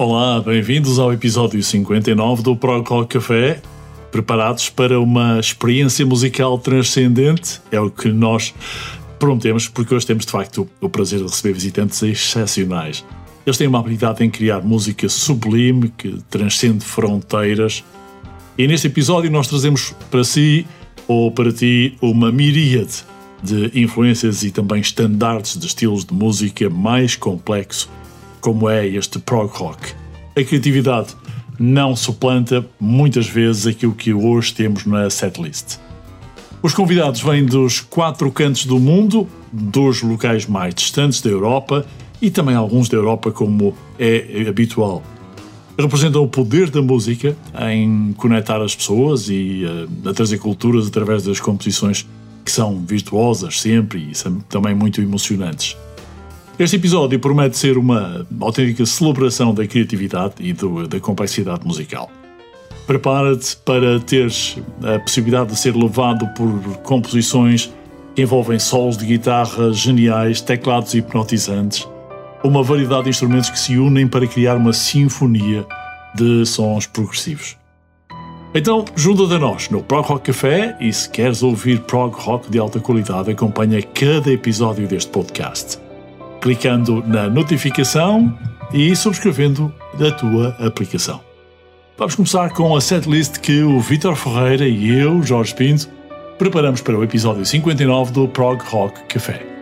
Olá, bem-vindos ao episódio 59 do Prog Rock Café. Preparados para uma experiência musical transcendente? É o que nós prometemos, porque hoje temos de facto o prazer de receber visitantes excepcionais. Eles têm uma habilidade em criar música sublime que transcende fronteiras. E neste episódio nós trazemos para si ou para ti uma miríade de influências e também estandartes de estilos de música mais complexo como é este prog rock. A criatividade não suplanta muitas vezes aquilo que hoje temos na setlist. Os convidados vêm dos quatro cantos do mundo, dos locais mais distantes da Europa e também alguns da Europa, como é habitual. Representam o poder da música em conectar as pessoas e uh, a trazer culturas através das composições que são virtuosas sempre e são também muito emocionantes. Este episódio promete ser uma autêntica celebração da criatividade e do, da complexidade musical. Prepara-te para teres a possibilidade de ser levado por composições que envolvem solos de guitarra geniais, teclados hipnotizantes, uma variedade de instrumentos que se unem para criar uma sinfonia de sons progressivos. Então, junta-te a nós no Prog Rock Café e se queres ouvir prog rock de alta qualidade, acompanha cada episódio deste podcast clicando na notificação e subscrevendo a tua aplicação. Vamos começar com a setlist que o Vitor Ferreira e eu, Jorge Pinto, preparamos para o episódio 59 do Prog Rock Café.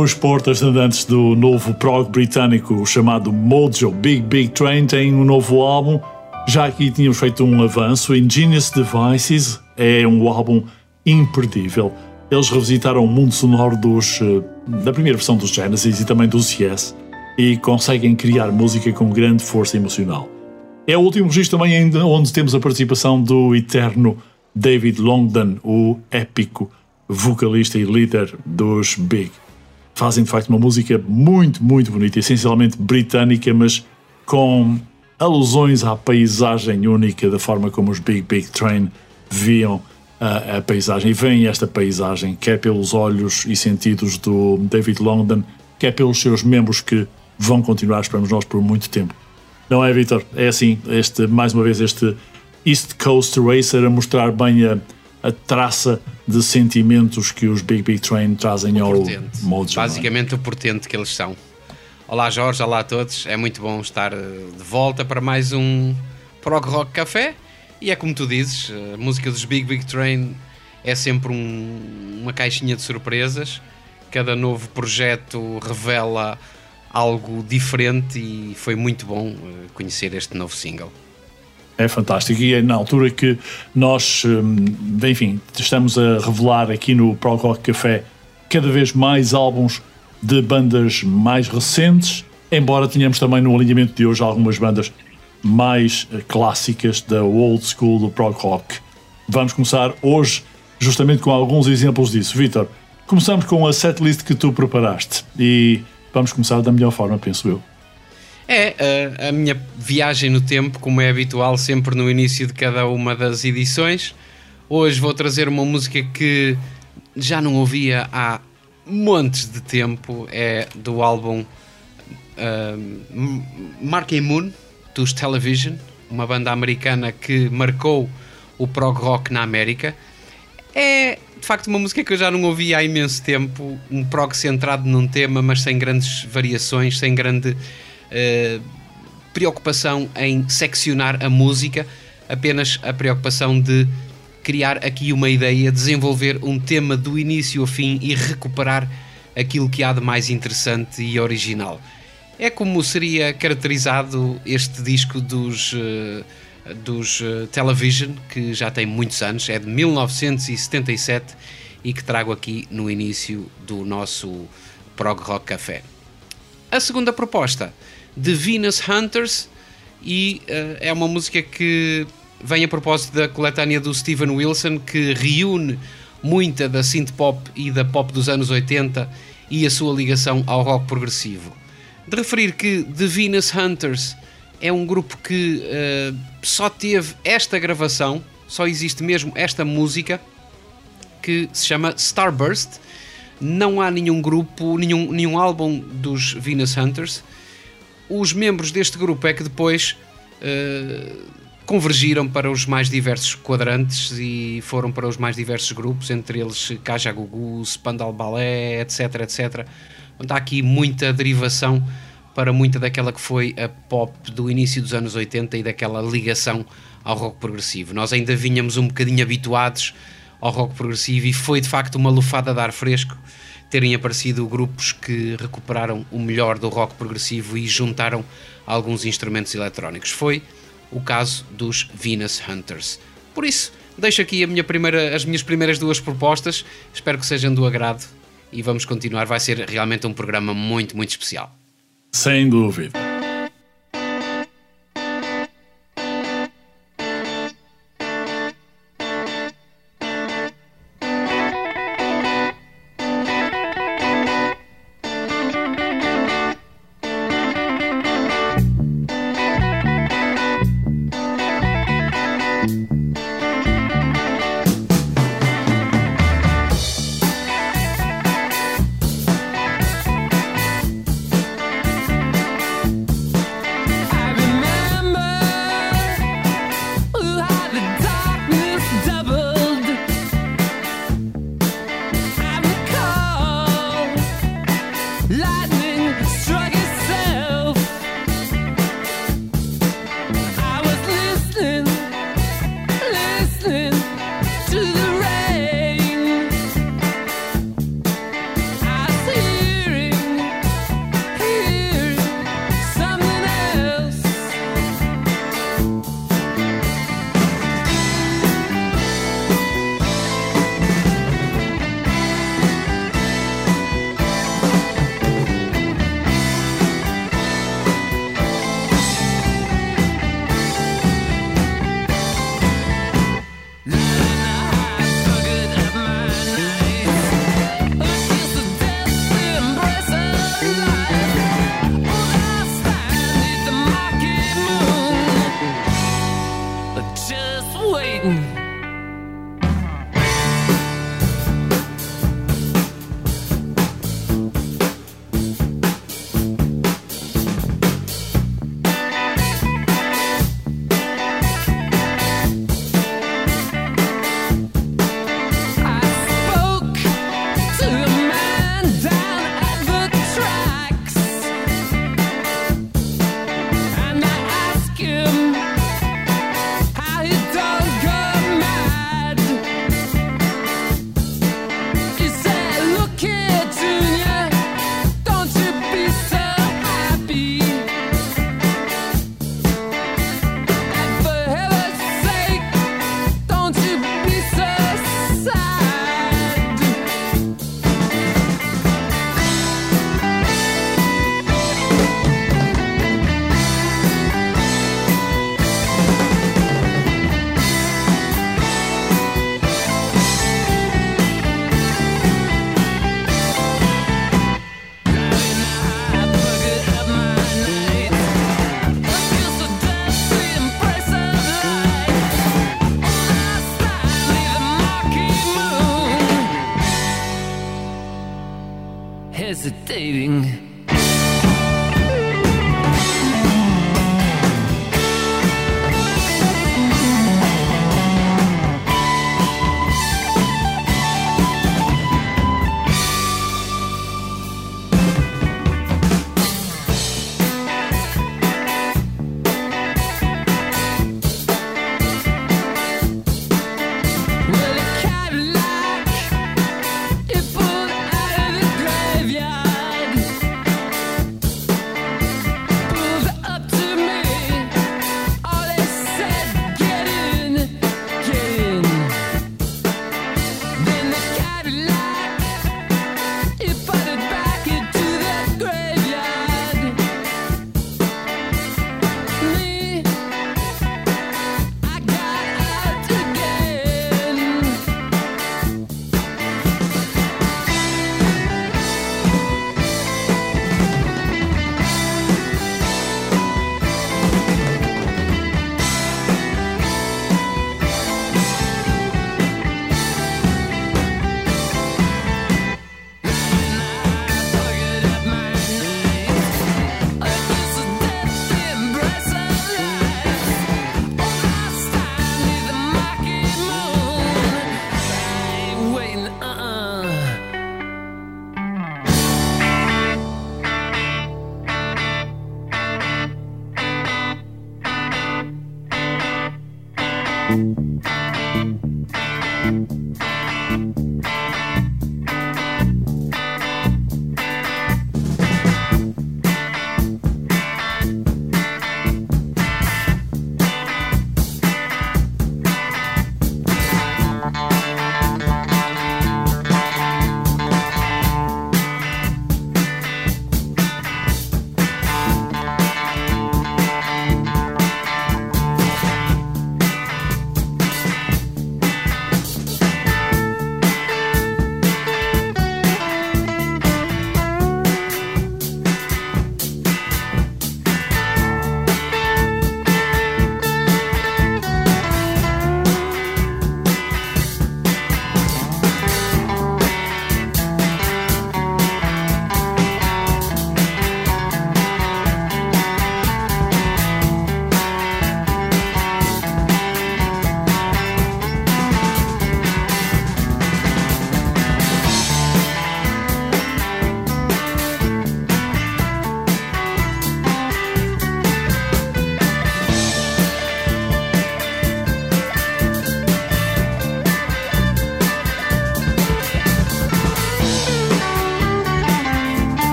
Os portas andantes do novo prog britânico chamado Mojo Big Big Train têm um novo álbum. Já aqui tínhamos feito um avanço. Ingenious Devices é um álbum imperdível. Eles revisitaram o mundo sonoro dos, eh, da primeira versão dos Genesis e também dos Yes e conseguem criar música com grande força emocional. É o último registro também onde temos a participação do eterno David Longdon, o épico vocalista e líder dos Big. Fazem de facto uma música muito, muito bonita, essencialmente britânica, mas com alusões à paisagem única da forma como os Big Big Train viam a, a paisagem e veem esta paisagem, quer pelos olhos e sentidos do David Longdon, quer pelos seus membros que vão continuar, esperamos nós, por muito tempo. Não é, Vitor? É assim, este, mais uma vez, este East Coast Racer a mostrar bem a, a traça de sentimentos que os Big Big Train trazem ao Mojo. É? Basicamente o portento que eles são. Olá Jorge, olá a todos. É muito bom estar eh, de volta para mais um Prog Rock Café. E é como tu dizes, a música dos Big Big Train é sempre um, uma caixinha de surpresas. Cada novo projeto revela algo diferente e foi muito bom eh, conhecer este novo single. É fantástico e é na altura que nós, hum, enfim, estamos a revelar aqui no Pro Rock Café cada vez mais álbuns de bandas mais recentes, embora tenhamos também no alinhamento de hoje algumas bandas mais eh, clássicas da old school do prog rock. Vamos começar hoje justamente com alguns exemplos disso. Vitor, começamos com a setlist que tu preparaste e vamos começar da melhor forma, penso eu. É a, a minha viagem no tempo, como é habitual sempre no início de cada uma das edições. Hoje vou trazer uma música que já não ouvia há montes de tempo. É do álbum uh, Mark Moon, dos Television, uma banda americana que marcou o prog rock na América. É de facto uma música que eu já não ouvi há imenso tempo, um prog centrado num tema, mas sem grandes variações, sem grande uh, preocupação em seccionar a música, apenas a preocupação de criar aqui uma ideia, desenvolver um tema do início ao fim e recuperar aquilo que há de mais interessante e original. É como seria caracterizado este disco dos, uh, dos uh, Television, que já tem muitos anos, é de 1977 e que trago aqui no início do nosso Prog Rock Café. A segunda proposta The Venus Hunters e uh, é uma música que vem a propósito da coletânea do Steven Wilson que reúne muita da synth pop e da pop dos anos 80 e a sua ligação ao rock progressivo. De referir que The Venus Hunters é um grupo que uh, só teve esta gravação, só existe mesmo esta música que se chama Starburst. Não há nenhum grupo, nenhum, nenhum álbum dos Venus Hunters os membros deste grupo é que depois uh, convergiram para os mais diversos quadrantes e foram para os mais diversos grupos, entre eles Kajagugu, Spandal Ballet, etc, etc. Então, há aqui muita derivação para muita daquela que foi a pop do início dos anos 80 e daquela ligação ao rock progressivo. Nós ainda vinhamos um bocadinho habituados ao rock progressivo e foi de facto uma lufada de ar fresco terem aparecido grupos que recuperaram o melhor do rock progressivo e juntaram alguns instrumentos eletrónicos. Foi o caso dos Venus Hunters. Por isso, deixo aqui minha primeira, as minhas primeiras duas propostas, espero que sejam do agrado e vamos continuar. Vai ser realmente um programa muito, muito especial. Sem dúvida.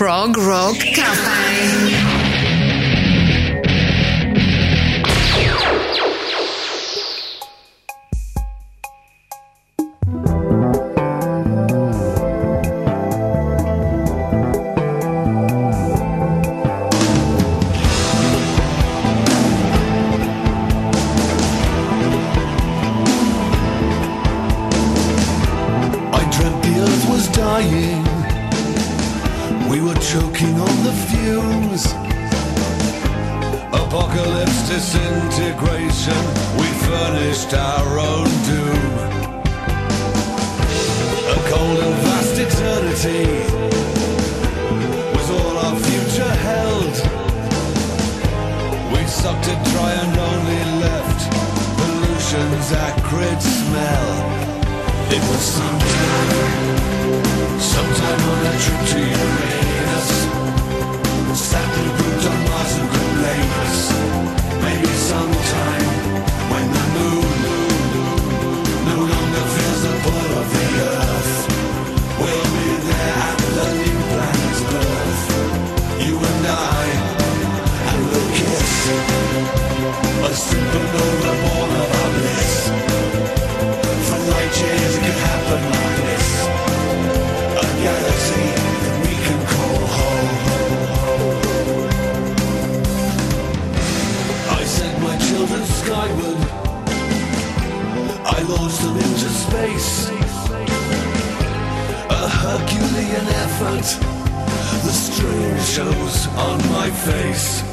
Prog Rock Cafe. Sucked it dry and only left pollution's acrid smell. It was sometime, sometime on a trip to Uranus. Sat and grouped on Mars and. Maybe sometime a supernova born of bliss. For light years it could happen like this A galaxy that we can call home. I sent my children skyward I launched them into space A Herculean effort. The strain shows on my face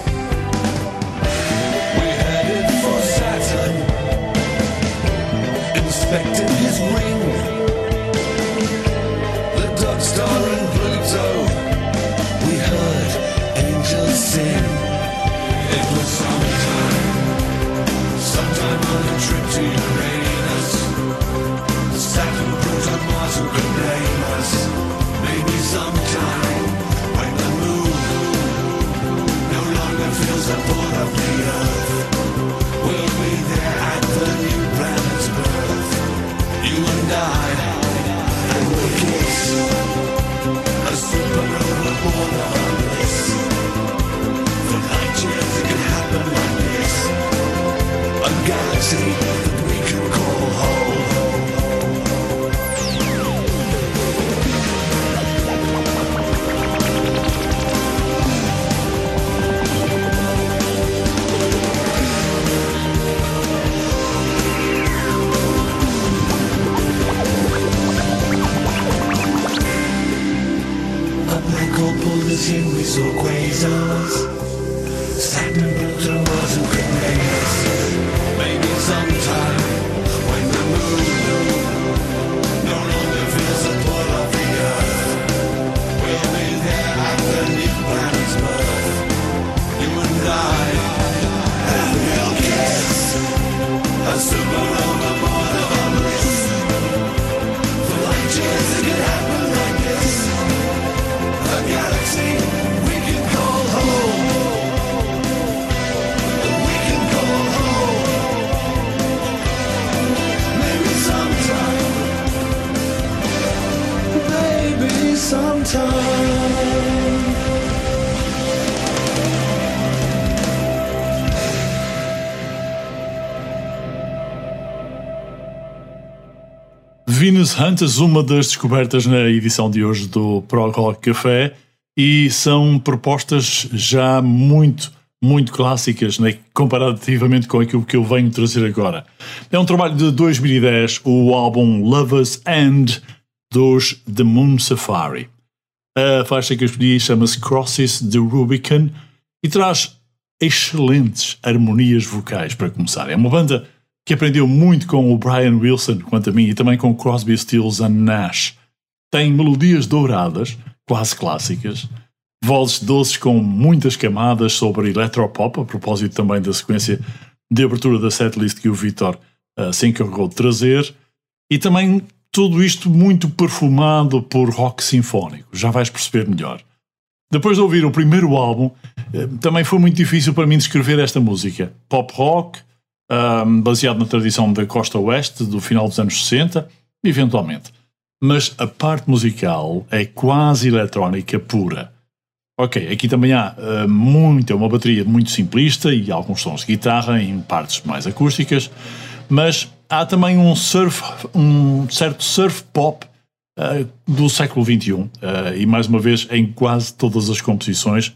inspected his ring. The dog star and Pluto, we heard angels sing. It was sometime, sometime on a trip to Uranus. Saturn, Pluto, Mars, who could blame us? Maybe sometime when the moon no longer feels the pull of the earth. Oh. Esse riso quasars. Venus Hunters, uma das descobertas na edição de hoje do Pro Rock Café, e são propostas já muito, muito clássicas, né, comparativamente com aquilo que eu venho trazer agora. É um trabalho de 2010, o álbum Lovers End dos The Moon Safari. A faixa que eu escolhi chama-se Crosses the Rubicon e traz excelentes harmonias vocais para começar. É uma banda que aprendeu muito com o Brian Wilson, quanto a mim, e também com Crosby, Stills and Nash. Tem melodias douradas, quase clássicas, vozes doces com muitas camadas sobre electropop, a propósito também da sequência de abertura da setlist que o Vitor uh, se encarregou de trazer, e também tudo isto muito perfumado por rock sinfónico, já vais perceber melhor. Depois de ouvir o primeiro álbum, eh, também foi muito difícil para mim descrever esta música. Pop rock, um, baseado na tradição da costa oeste do final dos anos 60, eventualmente. Mas a parte musical é quase eletrónica pura. Ok, aqui também há uh, muito, é uma bateria muito simplista e alguns sons de guitarra em partes mais acústicas, mas há também um surf, um certo surf pop uh, do século XXI uh, e mais uma vez em quase todas as composições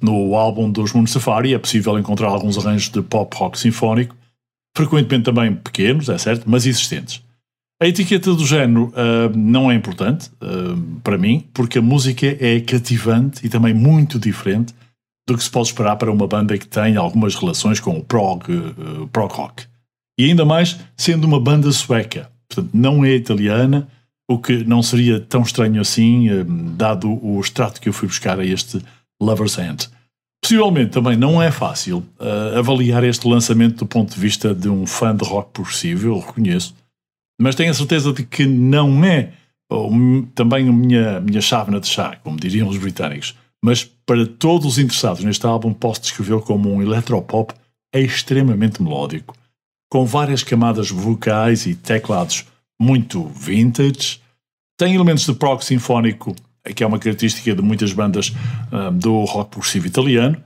no álbum dos Moon Safari é possível encontrar alguns arranjos de pop rock sinfónico, frequentemente também pequenos, é certo, mas existentes. A etiqueta do género uh, não é importante uh, para mim, porque a música é cativante e também muito diferente do que se pode esperar para uma banda que tem algumas relações com o prog, uh, prog rock. E ainda mais sendo uma banda sueca, portanto não é italiana, o que não seria tão estranho assim, dado o extrato que eu fui buscar a este Lover's End. Possivelmente também não é fácil avaliar este lançamento do ponto de vista de um fã de rock eu reconheço, mas tenho a certeza de que não é ou, também a minha, minha chávena de chá, como diriam os britânicos. Mas para todos os interessados neste álbum, posso descrevê-lo como um electropop extremamente melódico, com várias camadas vocais e teclados muito vintage. Tem elementos de prog sinfónico, que é uma característica de muitas bandas um, do rock progressivo italiano.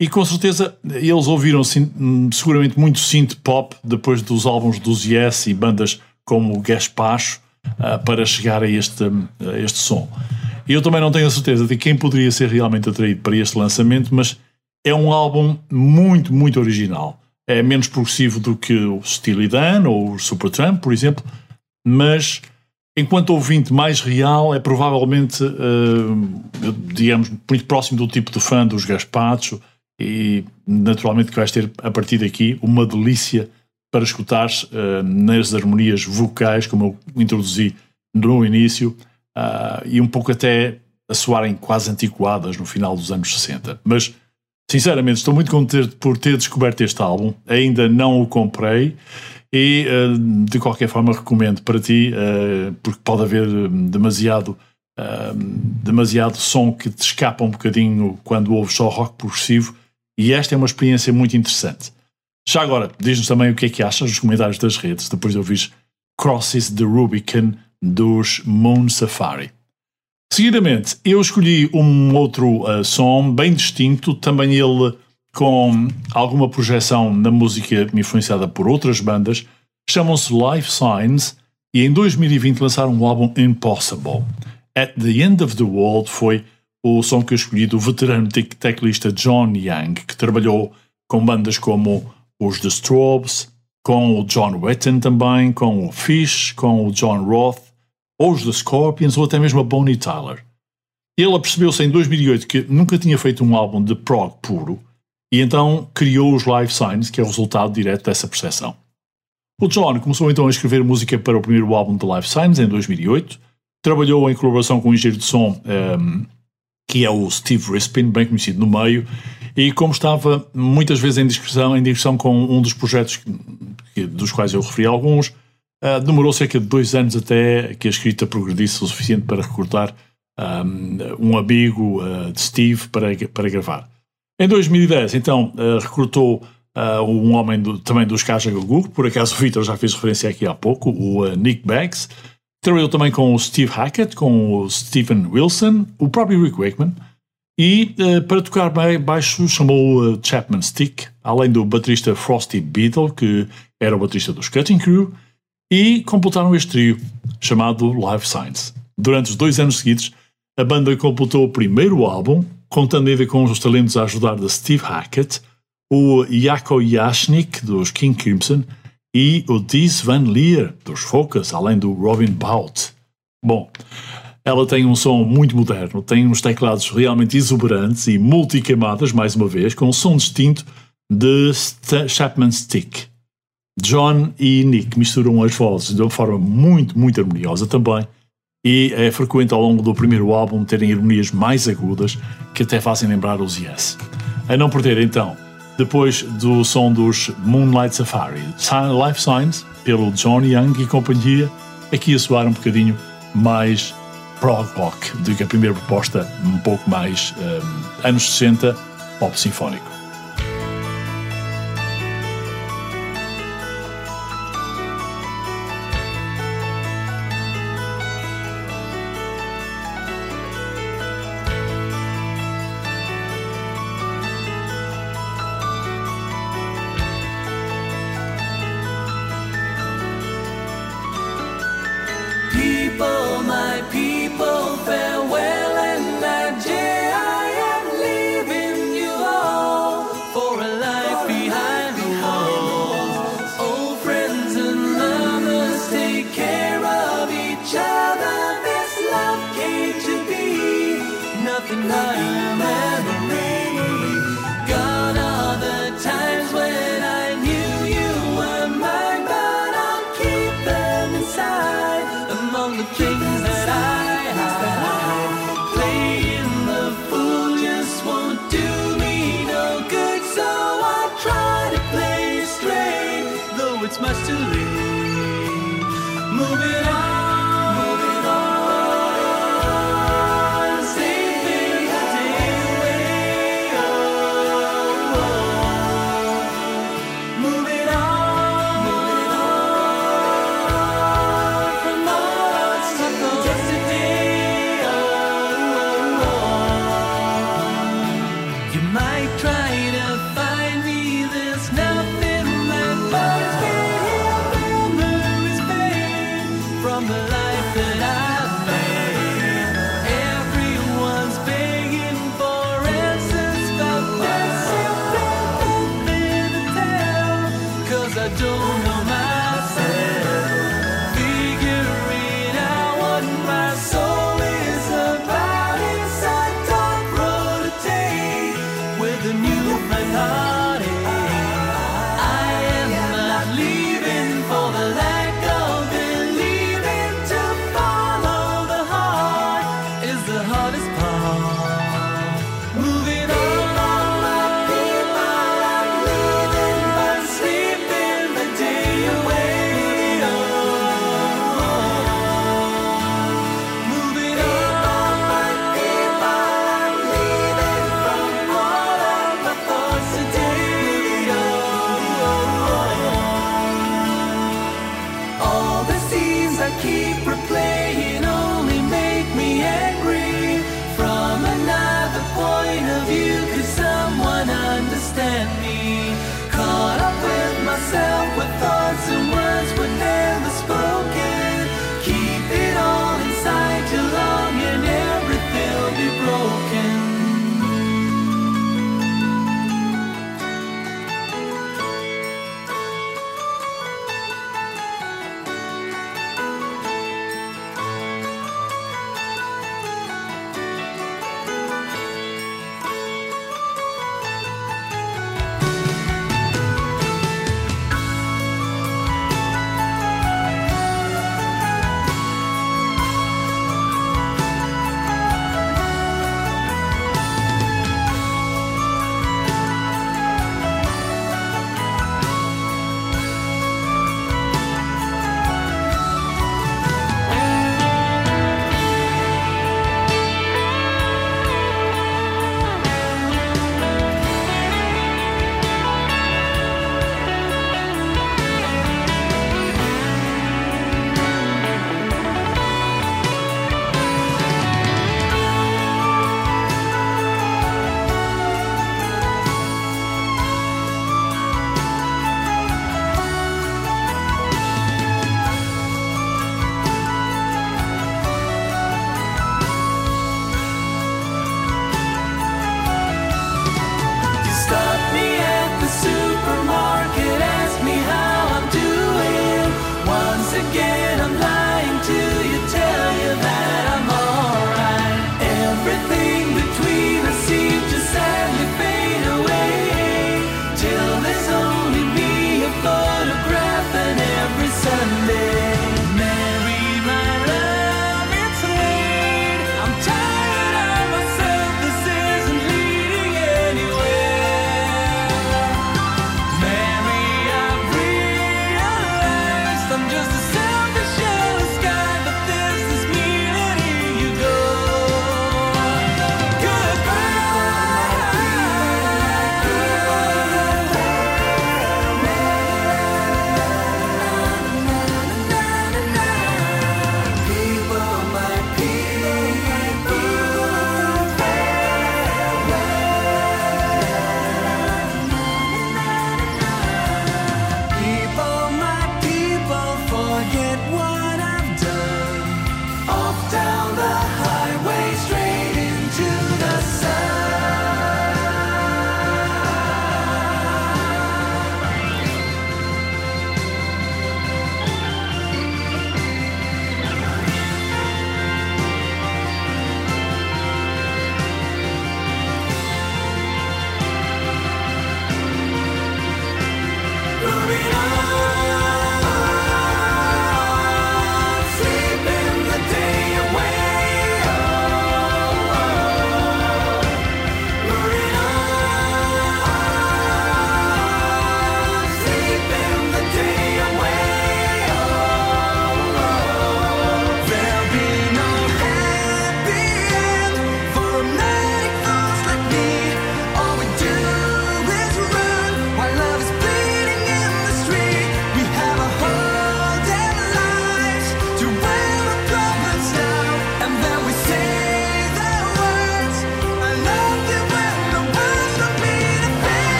E com certeza eles ouviram seguramente muito synth pop depois dos álbuns dos Yes e bandas como Gaspacho uh, para chegar a este, a este som. Eu também não tenho a certeza de quem poderia ser realmente atraído para este lançamento, mas é um álbum muito, muito original. É menos progressivo do que o Steely Dan ou o Supertramp, por exemplo, mas enquanto ouvinte mais real, é provavelmente, uh, digamos, muito próximo do tipo de fã dos Gaspacho e naturalmente que vais ter a partir daqui uma delícia para escutar uh, nas harmonias vocais, como eu introduzi no início, uh, e um pouco até a soarem quase antiquadas no final dos anos 60. Mas, sinceramente, estou muito contente por ter descoberto este álbum. Ainda não o comprei e, uh, de qualquer forma, recomendo para ti, porque pode haver demasiado. demasiado som que te escapa um bocadinho quando ouves só rock progressivo, e esta é uma experiência muito interessante. Já agora, diz-nos também o que é que achas nos comentários das redes, depois de ouvir Crosses the Rubicon dos Moon Safari. Seguidamente, eu escolhi um outro uh, som bem distinto, também ele com alguma projeção na música influenciada por outras bandas, chamam-se Life Signs e em 2020 lançaram o álbum Impossible. At the End of the World foi o som que eu escolhi do veterano teclista John Young, que trabalhou com bandas como os The Strobes, com o John Wetton também, com o Fish, com o John Roth, ou os The Scorpions, ou até mesmo a Bonnie Tyler. Ele apercebeu-se em 2008 que nunca tinha feito um álbum de prog puro e então criou os Live Signs, que é o resultado direto dessa percepção. O John começou então a escrever música para o primeiro álbum de Live Signs em 2008, trabalhou em colaboração com o engenheiro de som um, que é o Steve Rispin, bem conhecido no meio, e como estava muitas vezes em discussão, em discussão com um dos projetos que, dos quais eu referi alguns, uh, demorou cerca de dois anos até que a escrita progredisse o suficiente para recrutar um, um amigo uh, de Steve para, para gravar. Em 2010, então, uh, recrutou um homem do, também dos Kaja Gugu, por acaso o Vitor já fez referência aqui há pouco, o Nick Baggs. Trabalhou também com o Steve Hackett, com o Stephen Wilson, o próprio Rick Wakeman, e para tocar baixo chamou Chapman Stick, além do baterista Frosty Beetle, que era o baterista dos Cutting Crew, e completaram este trio, chamado Live Signs. Durante os dois anos seguidos, a banda completou o primeiro álbum, contando ainda com os talentos a ajudar de Steve Hackett, o Jaco Yashnik, dos King Crimson, e o Diz Van Leer, dos Focus, além do Robin Bout. Bom, ela tem um som muito moderno, tem uns teclados realmente exuberantes e multicamadas, mais uma vez, com um som distinto de Chapman Stick. John e Nick misturam as vozes de uma forma muito, muito harmoniosa também, e é frequente ao longo do primeiro álbum terem harmonias mais agudas que até fazem lembrar os Yes. A não perder então, depois do som dos Moonlight Safari, Life Signs, pelo John Young e companhia, aqui a soar um bocadinho mais prog rock do que a primeira proposta, um pouco mais um, anos 60, pop sinfónico.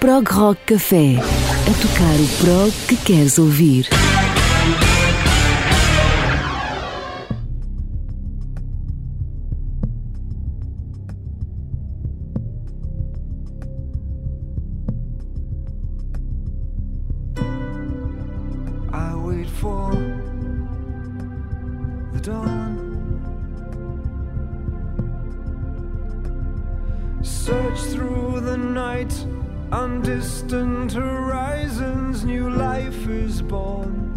Prog Rock Café. A tocar o prog que queres ouvir. search through the night On distant horizons, new life is born.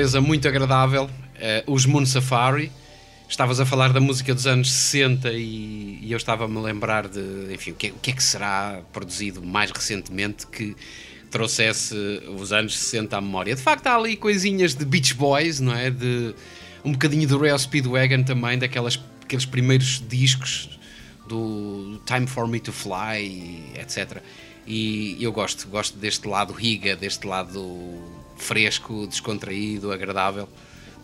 Surpresa muito agradável. eh, os Moon Safari. Estavas a falar da música dos anos 60 e, e eu estava-me a lembrar de, enfim, o que, o que é que será produzido mais recentemente que trouxesse os anos 60 à memória. De facto, há ali coisinhas de Beach Boys, não é? De um bocadinho do Real Speedwagon também, daquelas aqueles primeiros discos do Time for Me to Fly, etc. E eu gosto, gosto deste lado riga, deste lado fresco, descontraído, agradável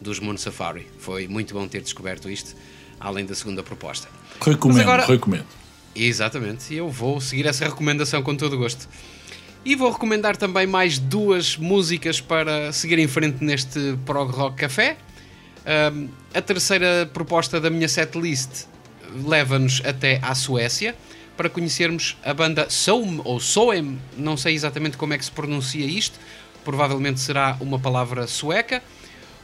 dos Moon Safari. Foi muito bom ter descoberto isto, além da segunda proposta. Recomendo, agora- recomendo. Exatamente, e eu vou seguir essa recomendação com todo o gosto. E vou recomendar também mais duas músicas para seguir em frente neste Prog Rock Café. Um, a terceira proposta da minha setlist leva-nos até à Suécia para conhecermos a banda Soem ou Soem, não sei exatamente como é que se pronuncia isto, provavelmente será uma palavra sueca.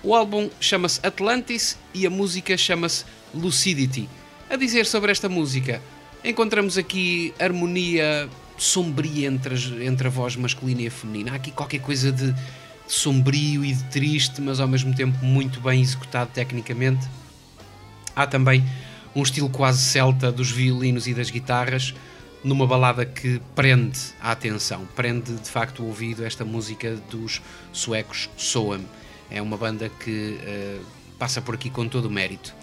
O álbum chama-se Atlantis e a música chama-se Lucidity. A dizer sobre esta música, encontramos aqui harmonia sombria entre, as- entre a voz masculina e a feminina. Há aqui qualquer coisa de sombrio e de triste, mas ao mesmo tempo muito bem executado tecnicamente. Há também um estilo quase celta dos violinos e das guitarras, numa balada que prende a atenção, prende de facto o ouvido esta música dos suecos Soam. É uma banda que eh, passa por aqui com todo o mérito.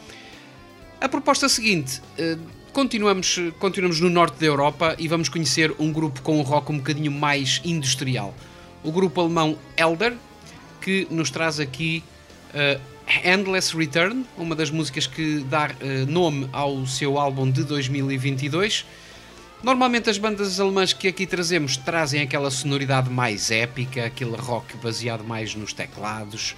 A proposta seguinte, eh, continuamos, continuamos no norte da Europa e vamos conhecer um grupo com um rock um bocadinho mais industrial. O grupo alemão Elder, que nos traz aqui eh, Endless Return, uma das músicas que dá nome ao seu álbum de 2022. Normalmente as bandas alemãs que aqui trazemos trazem aquela sonoridade mais épica, aquele rock baseado mais nos teclados,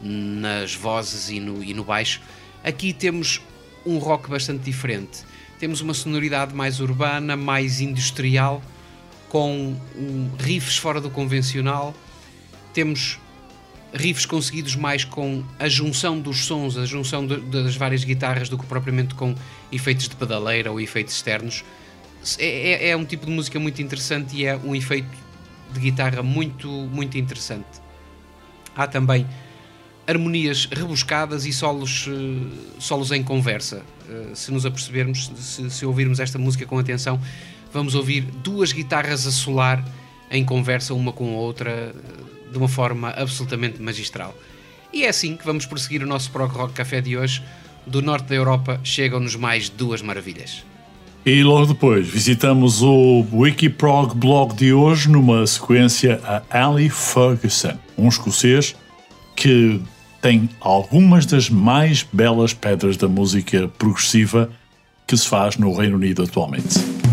nas vozes e no, e no baixo. Aqui temos um rock bastante diferente. Temos uma sonoridade mais urbana, mais industrial, com riffs fora do convencional. Temos riffs conseguidos mais com a junção dos sons, a junção de- das várias guitarras do que propriamente com efeitos de pedaleira ou efeitos externos. É, é- é um tipo de música muito interessante e é um efeito de guitarra muito, muito interessante. Há também harmonias rebuscadas e solos, eh, solos em conversa. Eh, se nos apercebermos, se, se ouvirmos esta música com atenção, vamos ouvir duas guitarras a solar em conversa uma com a outra eh, de uma forma absolutamente magistral. E é assim que vamos prosseguir o nosso Prog Rock Café de hoje. Do norte da Europa chegam-nos mais duas maravilhas. E logo depois visitamos o Wikiprog blog de hoje numa sequência a Ali Ferguson, um escocês que tem algumas das mais belas pedras da música progressiva que se faz no Reino Unido atualmente.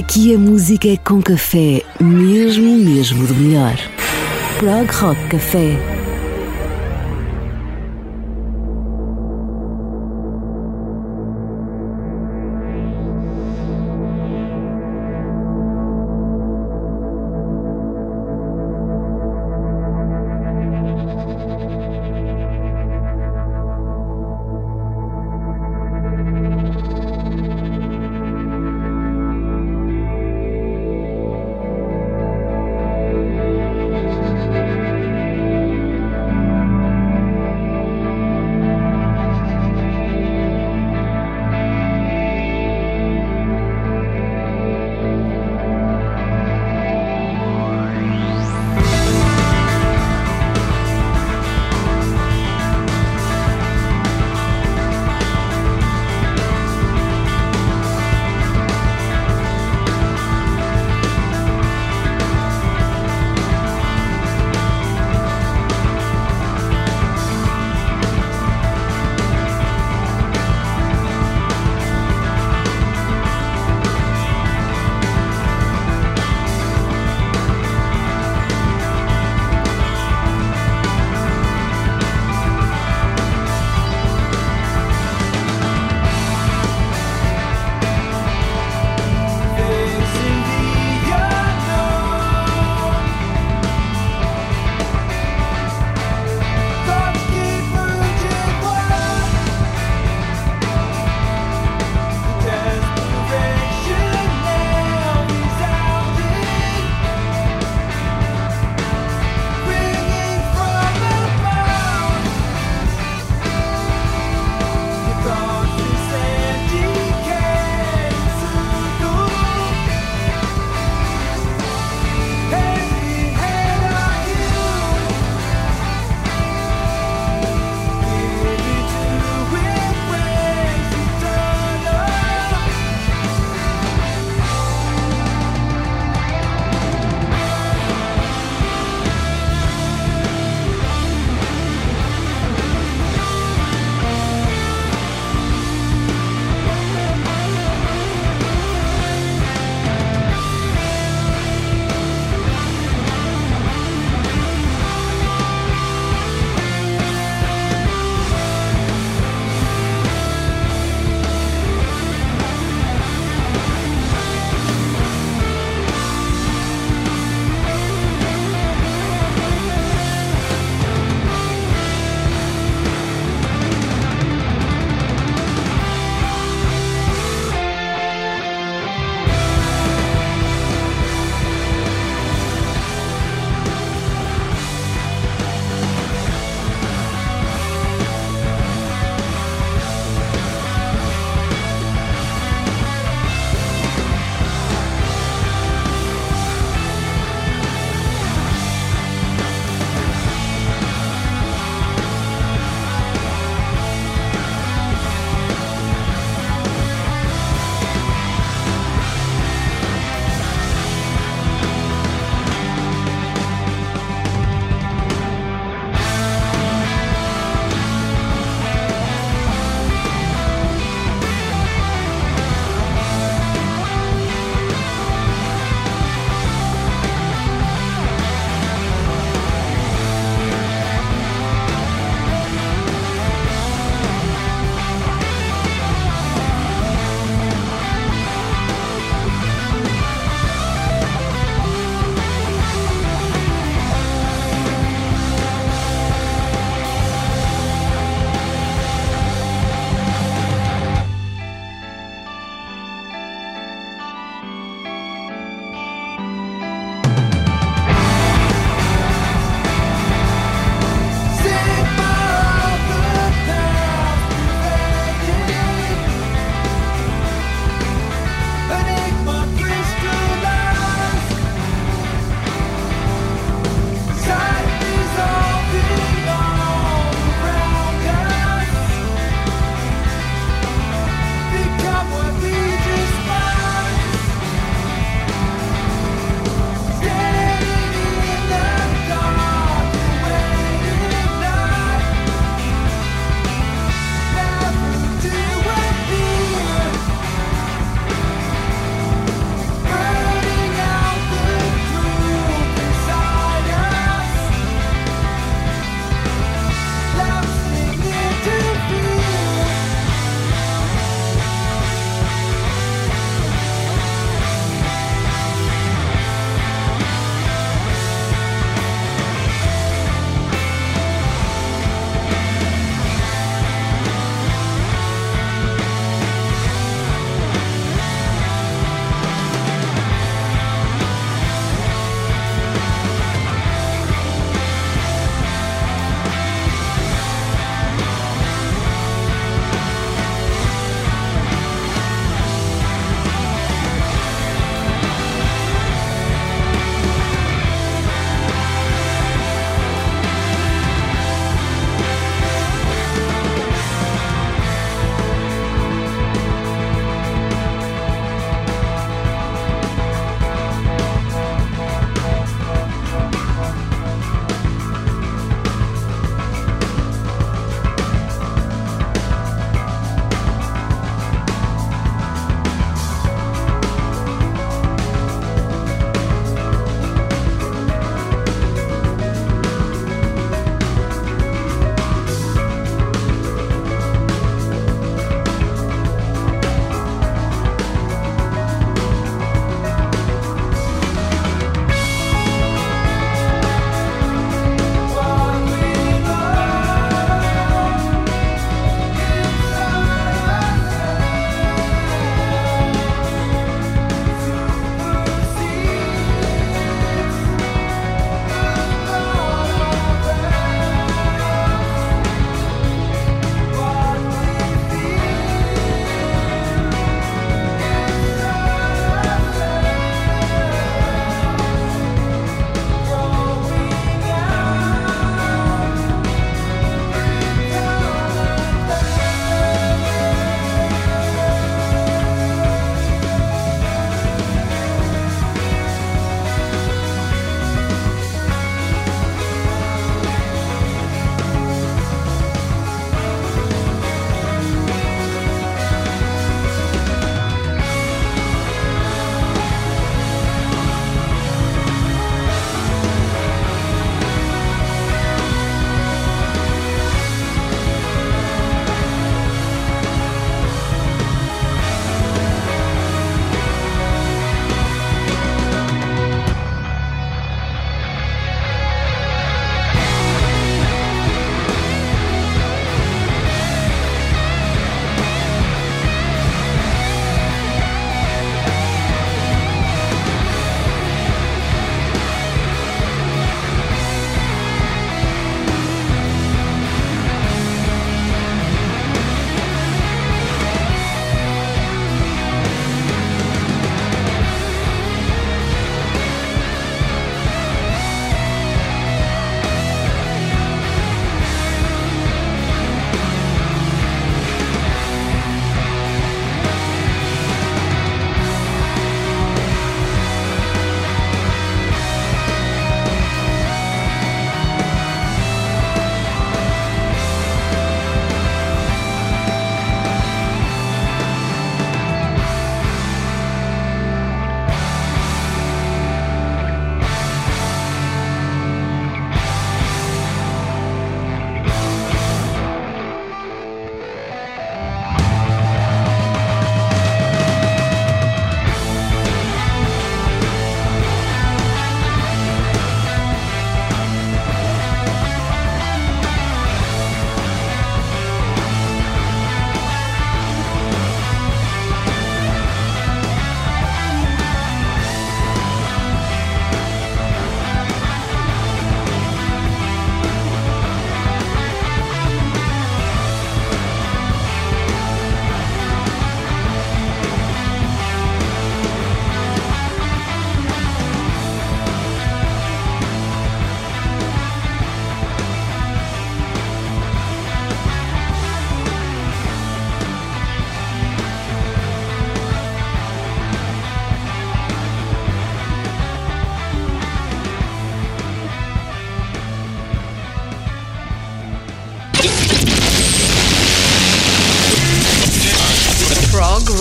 Aqui a música é com café, mesmo, mesmo do melhor. Prog Rock Café.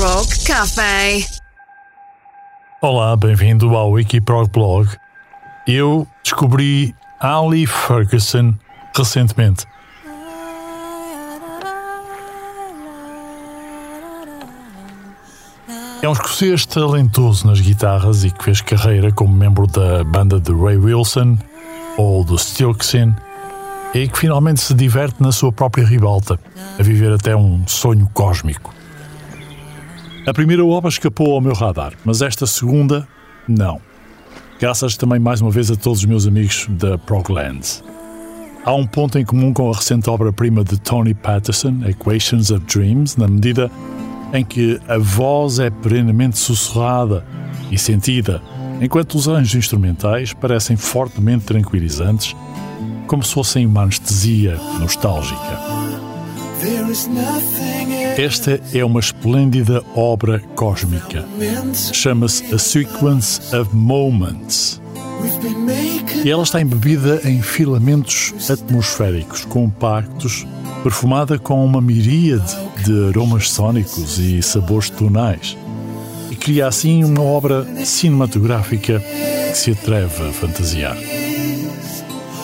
Rock Café. Olá, bem-vindo ao Wikiprog Blog. Eu descobri Ali Ferguson recentemente. É um escocês talentoso nas guitarras e que fez carreira como membro da banda de Ray Wilson ou do Stilksin e que finalmente se diverte na sua própria ribalta, a viver até um sonho cósmico. A primeira obra escapou ao meu radar, mas esta segunda, não. Graças também mais uma vez a todos os meus amigos da Proglands. Há um ponto em comum com a recente obra-prima de Tony Patterson, Equations of Dreams, na medida em que a voz é perenemente sussurrada e sentida, enquanto os arranjos instrumentais parecem fortemente tranquilizantes, como se fossem uma anestesia nostálgica. Esta é uma esplêndida obra cósmica. Chama-se A Sequence of Moments. E ela está embebida em filamentos atmosféricos compactos, perfumada com uma miríade de aromas sónicos e sabores tonais. E cria assim uma obra cinematográfica que se atreve a fantasiar.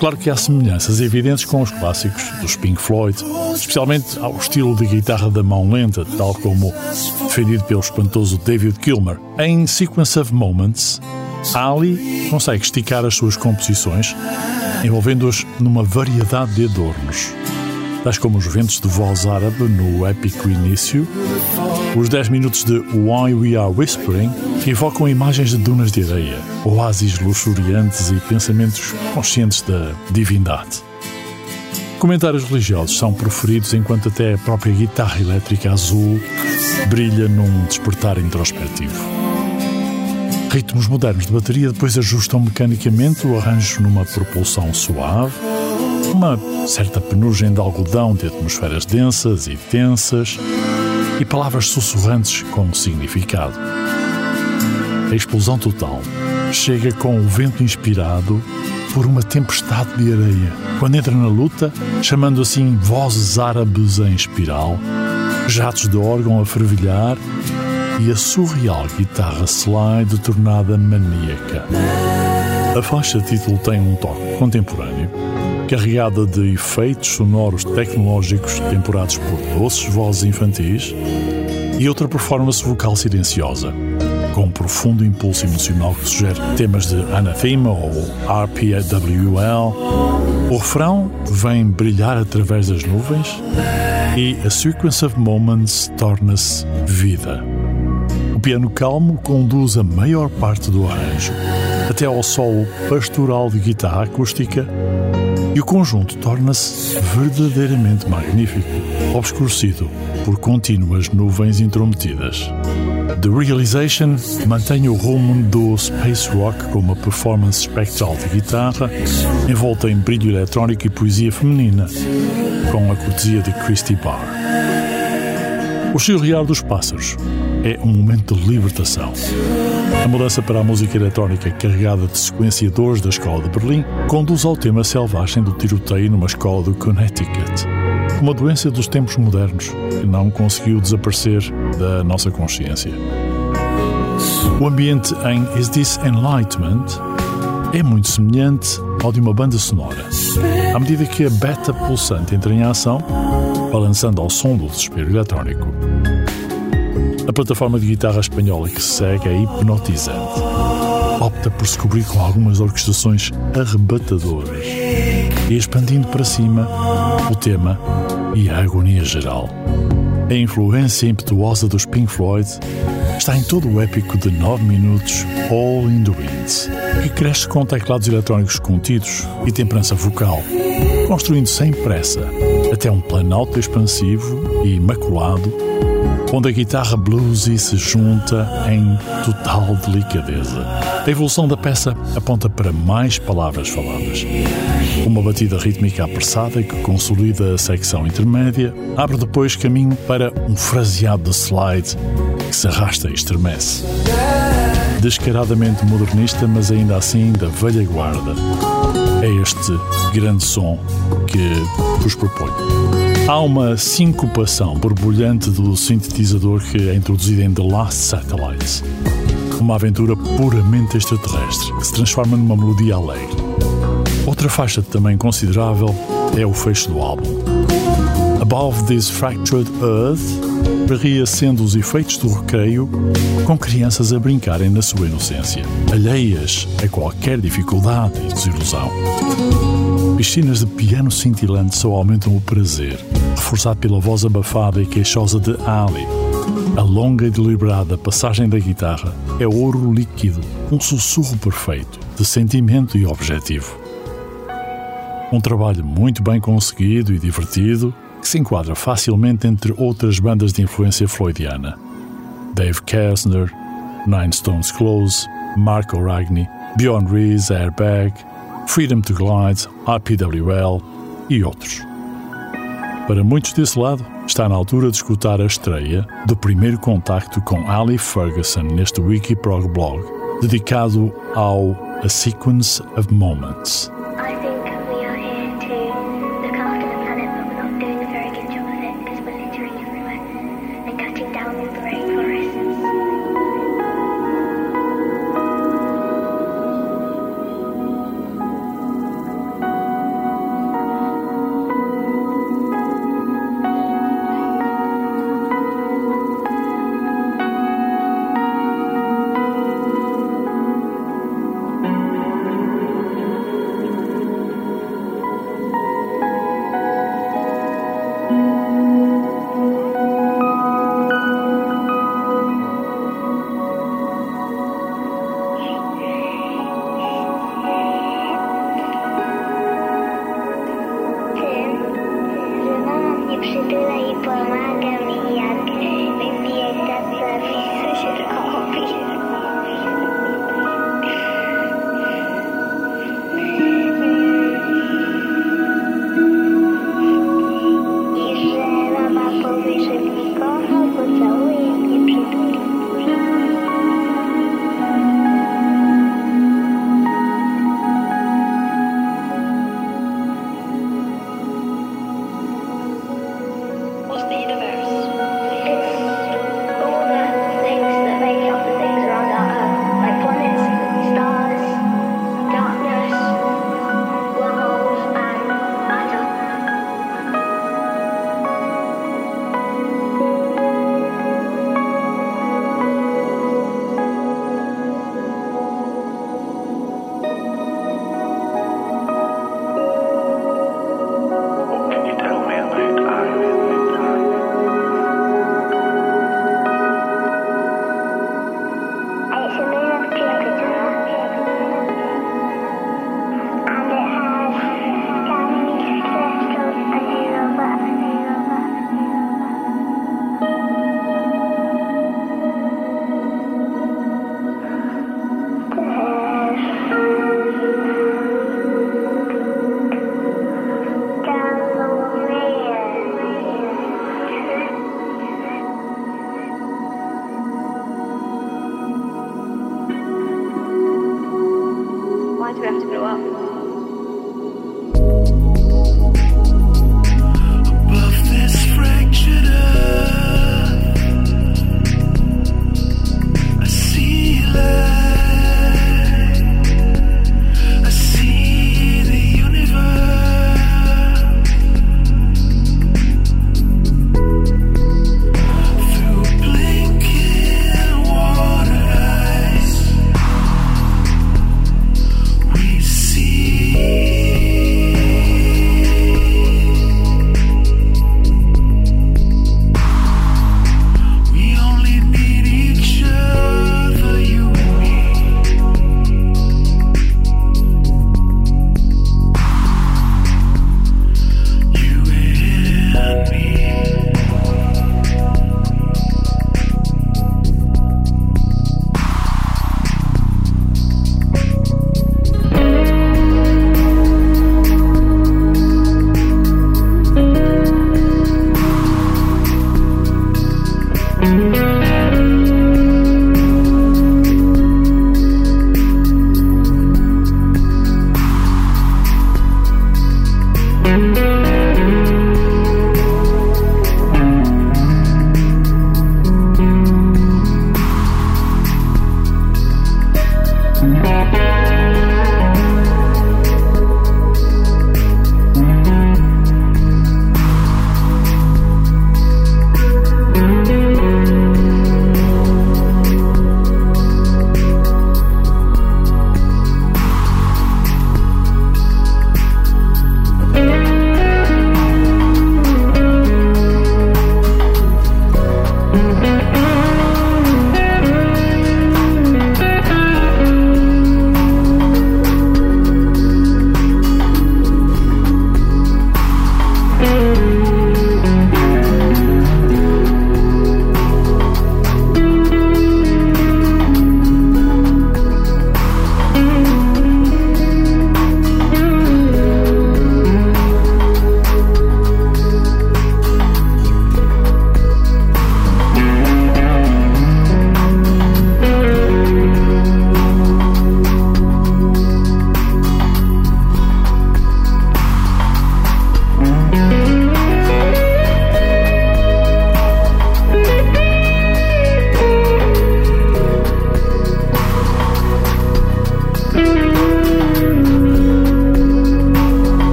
Claro que há semelhanças evidentes com os clássicos dos Pink Floyd, especialmente ao estilo de guitarra da mão lenta, tal como defendido pelo espantoso David Gilmer. Em Sequence of Moments, Ali consegue esticar as suas composições, envolvendo-as numa variedade de adornos, tais como os ventos de voz árabe no épico início, os 10 minutos de Why We Are Whispering, evocam imagens de dunas de areia, oásis luxuriantes e pensamentos conscientes da divindade. Comentários religiosos são proferidos enquanto até a própria guitarra elétrica azul brilha num despertar introspectivo. Ritmos modernos de bateria depois ajustam mecanicamente o arranjo numa propulsão suave, uma certa penugem de algodão de atmosferas densas e tensas e palavras sussurrantes com significado. A explosão total chega com o vento inspirado por uma tempestade de areia, quando entra na luta, chamando assim vozes árabes em espiral, jatos de órgão a fervilhar e a surreal guitarra slide tornada maníaca. A faixa título tem um toque contemporâneo, carregada de efeitos sonoros tecnológicos temperados por doces vozes infantis e outra performance vocal silenciosa, com um profundo impulso emocional que sugere temas de Anathema ou RPWL. O refrão vem brilhar através das nuvens e a Sequence of Moments torna-se vida. O piano calmo conduz a maior parte do arranjo, até ao solo pastoral de guitarra acústica, e o conjunto torna-se verdadeiramente magnífico, obscurecido por contínuas nuvens intrometidas. The Realization mantém o rumo do space rock com uma performance espectral de guitarra, envolta em brilho eletrónico e poesia feminina, com a cortesia de Christy Barr. O chilrear dos pássaros é um momento de libertação. A mudança para a música eletrónica carregada de sequenciadores da Escola de Berlim conduz ao tema selvagem do tiroteio numa escola do Connecticut. Uma doença dos tempos modernos que não conseguiu desaparecer da nossa consciência. O ambiente em Is This Enlightenment é muito semelhante ao de uma banda sonora. À medida que a beta pulsante entra em ação, balançando ao som do desespero eletrónico. A plataforma de guitarra espanhola que se segue é hipnotizante. Opta por se cobrir com algumas orquestrações arrebatadoras e expandindo para cima o tema e a agonia geral. A influência impetuosa dos Pink Floyd está em todo o épico de 9 minutos All in the Winds, que cresce com teclados eletrónicos contidos e temperança vocal, construindo sem pressa até um planalto expansivo e imaculado, onde a guitarra bluesy se junta em total delicadeza. A evolução da peça aponta para mais palavras faladas. Uma batida rítmica apressada que consolida a secção intermédia, abre depois caminho para um fraseado de slide que se arrasta e estremece. Descaradamente modernista, mas ainda assim da velha guarda. É este grande som que vos proponho. Há uma sincopação borbulhante do sintetizador que é introduzida em The Last Satellites. Uma aventura puramente extraterrestre que se transforma numa melodia alegre. Outra faixa também considerável é o fecho do álbum. Above This Fractured Earth reacende os efeitos do recreio com crianças a brincarem na sua inocência, alheias a qualquer dificuldade e desilusão. Piscinas de piano cintilante só aumentam o prazer, reforçado pela voz abafada e queixosa de Ali. A longa e deliberada passagem da guitarra é ouro líquido, um sussurro perfeito de sentimento e objetivo. Um trabalho muito bem conseguido e divertido que se enquadra facilmente entre outras bandas de influência floydiana. Dave Kersner, Nine Stones Close, Marco Ragni, Beyond Rees, Airbag, Freedom to Glide, RPWL e outros. Para muitos desse lado, está na altura de escutar a estreia do primeiro contacto com Ali Ferguson neste Wikiprog blog, dedicado ao A Sequence of Moments.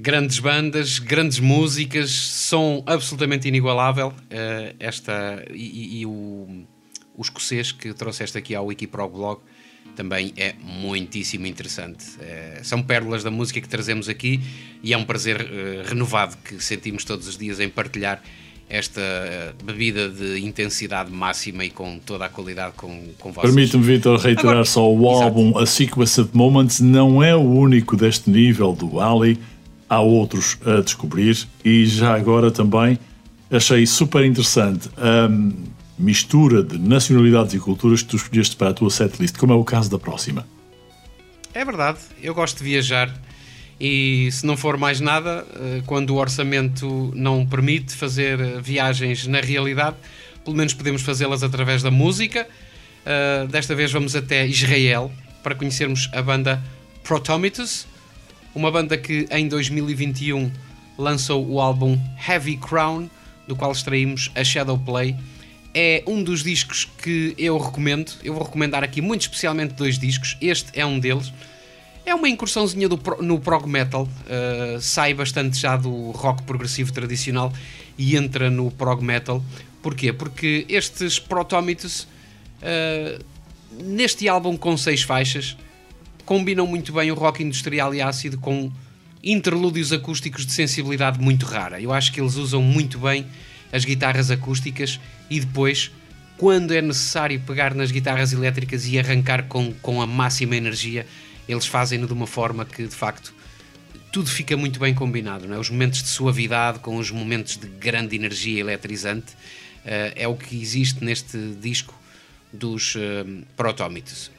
Grandes bandas, grandes músicas, som absolutamente inigualável. eh, esta e, e- e o, o escocês que trouxeste aqui ao Wikiprog Blog também é muitíssimo interessante. Eh, são pérolas da música que trazemos aqui e é um prazer eh, renovado que sentimos todos os dias em partilhar esta bebida de intensidade máxima e com toda a qualidade com, com vocês. Permite-me, Vitor, reiterar Agora- só o Exato. álbum A Sequence of Moments não é o único deste nível do Ali. Há outros a descobrir e já agora também achei super interessante a mistura de nacionalidades e culturas que tu escolheste para a tua setlist, como é o caso da próxima. É verdade, eu gosto de viajar e se não for mais nada, eh, quando o orçamento não permite fazer eh, viagens na realidade, pelo menos podemos fazê-las através da música. Eh, Desta vez vamos até Israel para conhecermos a banda Protomitus, uma banda que em 2021 lançou o álbum Heavy Crown, do qual extraímos a Shadow Play. É um dos discos que eu recomendo. Eu vou recomendar aqui muito especialmente dois discos. Este é um deles. É uma incursãozinha do no prog metal, uh, sai bastante já do rock progressivo tradicional e entra no prog metal. Porquê? Porque estes Protomitus, uh, neste álbum com seis faixas, combinam muito bem o rock industrial e ácido com interlúdios acústicos de sensibilidade muito rara. Eu acho que eles usam muito bem as guitarras acústicas e depois, quando é necessário pegar nas guitarras elétricas e arrancar com, com a máxima energia, eles fazem-no de uma forma que de facto tudo fica muito bem combinado. Não é? Os momentos de suavidade com os momentos de grande energia eletrizante eh, é o que existe neste disco dos uh, Protómitos.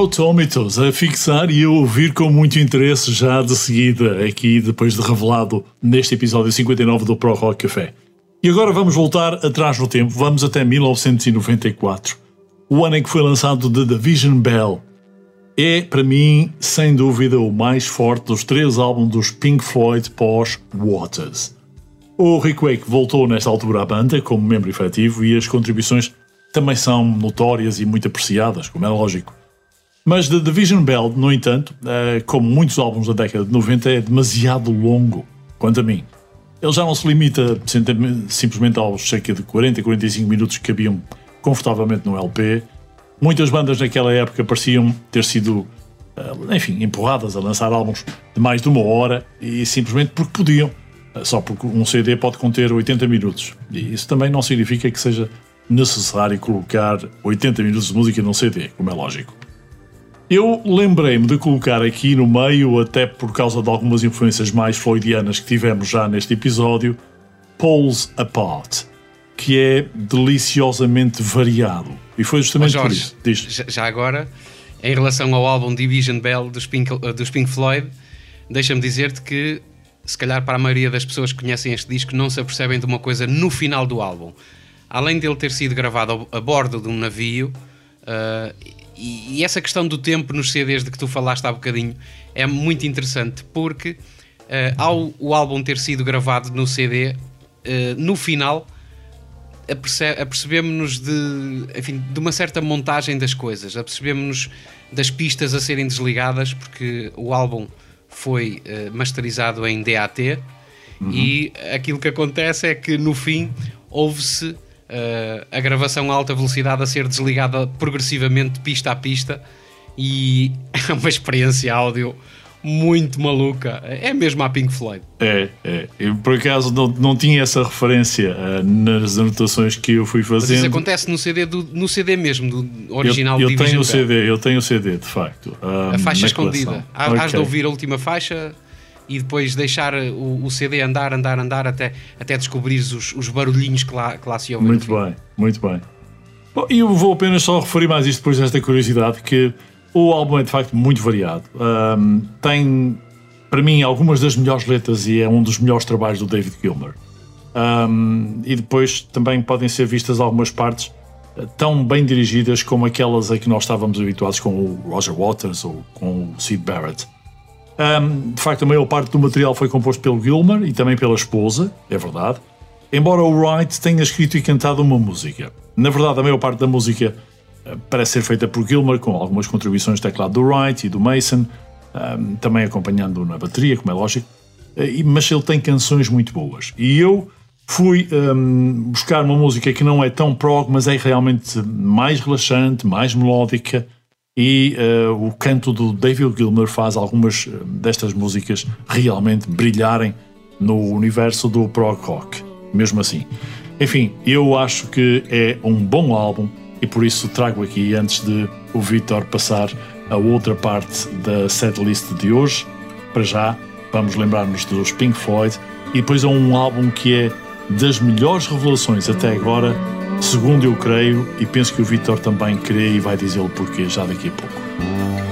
Protomitos a fixar e a ouvir com muito interesse já de seguida, aqui depois de revelado neste episódio 59 do Pro Rock Café. E agora vamos voltar atrás no tempo, vamos até 1994, o ano em que foi lançado The Division Bell. É, para mim, sem dúvida, o mais forte dos três álbuns dos Pink Floyd pós Waters. O Rick Wake voltou nesta altura à banda como membro efetivo e as contribuições também são notórias e muito apreciadas, como é lógico. Mas The Division Bell, no entanto, eh, como muitos álbuns da década de 90, é demasiado longo, quanto a mim. Ele já não se limita simplesmente- aos cerca de 40, 45 minutos que cabiam confortavelmente no LP. Muitas bandas naquela época pareciam ter sido, eh, enfim, empurradas a lançar álbuns de mais de uma hora e simplesmente porque podiam. Eh, Só porque um CD pode conter 80 minutos. E isso também não significa que seja necessário colocar 80 minutos de música num CD, como é lógico. Eu lembrei-me de colocar aqui no meio, até por causa de algumas influências mais floydianas que tivemos já neste episódio, Poles Apart, que é deliciosamente variado. E foi justamente por Jorge, isso. Diz. já, já agora, em relação ao álbum Division Bell dos Pink, eh, dos Pink Floyd, deixa-me dizer-te que, se calhar para a maioria das pessoas que conhecem este disco, não se apercebem de uma coisa no final do álbum. Além dele ter sido gravado a bordo de um navio, eh, e, e essa questão do tempo nos CDs de que tu falaste há bocadinho é muito interessante, porque eh, ao o álbum ter sido gravado no CD, eh, no final aperce- apercebemos-nos de, enfim, de uma certa montagem das coisas, apercebemos-nos das pistas a serem desligadas, porque o álbum foi eh, masterizado em DAT e aquilo que acontece é que no fim houve-se eh, a gravação a alta velocidade a ser desligada progressivamente, pista a pista, e é uma experiência áudio muito maluca. É mesmo a Pink Floyd. É, é. Eu por acaso não, não tinha essa referência ah, nas anotações que eu fui Mas isso fazendo. acontece no CD, do, no CD mesmo, do original eu, eu tenho o. CD, eu tenho o CD, de facto. A faixa escondida. Há- Hás de ouvir a última faixa e depois deixar o, o CD andar, andar, andar até, até descobrires os, os barulhinhos que lá, que lá se ouvem. Muito bem, muito bem. Bom, e eu vou apenas só referir mais isto depois desta curiosidade, que o álbum é de facto muito variado. Ahm, tem, para mim, algumas das melhores letras e é um dos melhores trabalhos do David Gilmour. Ahm, e depois também podem ser vistas algumas partes eh, tão bem dirigidas como aquelas a que nós estávamos habituados com o Roger Waters ou com o Sid Barrett. Um, de facto, a maior parte do material foi composto pelo Gilmer e também pela esposa, é verdade. Embora o Wright tenha escrito e cantado uma música. Na verdade, a maior parte da música eh, parece ser feita por Gilmer, com algumas contribuições de teclado do Wright e do Mason, um, também acompanhando na bateria, como é lógico. Eh, Mas ele tem canções muito boas. E eu fui um, buscar uma música que não é tão prog, mas é realmente mais relaxante, mais melódica. E eh, o canto do David Gilmour faz algumas eh, destas músicas realmente brilharem no universo do prog rock, mesmo assim. Enfim, eu acho que é um bom álbum e por isso trago aqui, antes de o Vitor passar a outra parte da setlist de hoje, para já vamos lembrar-nos dos Pink Floyd e depois é um álbum que é das melhores revelações até agora, segundo eu creio, e penso que o Vitor também crê e vai dizê-lo porquê já daqui a pouco.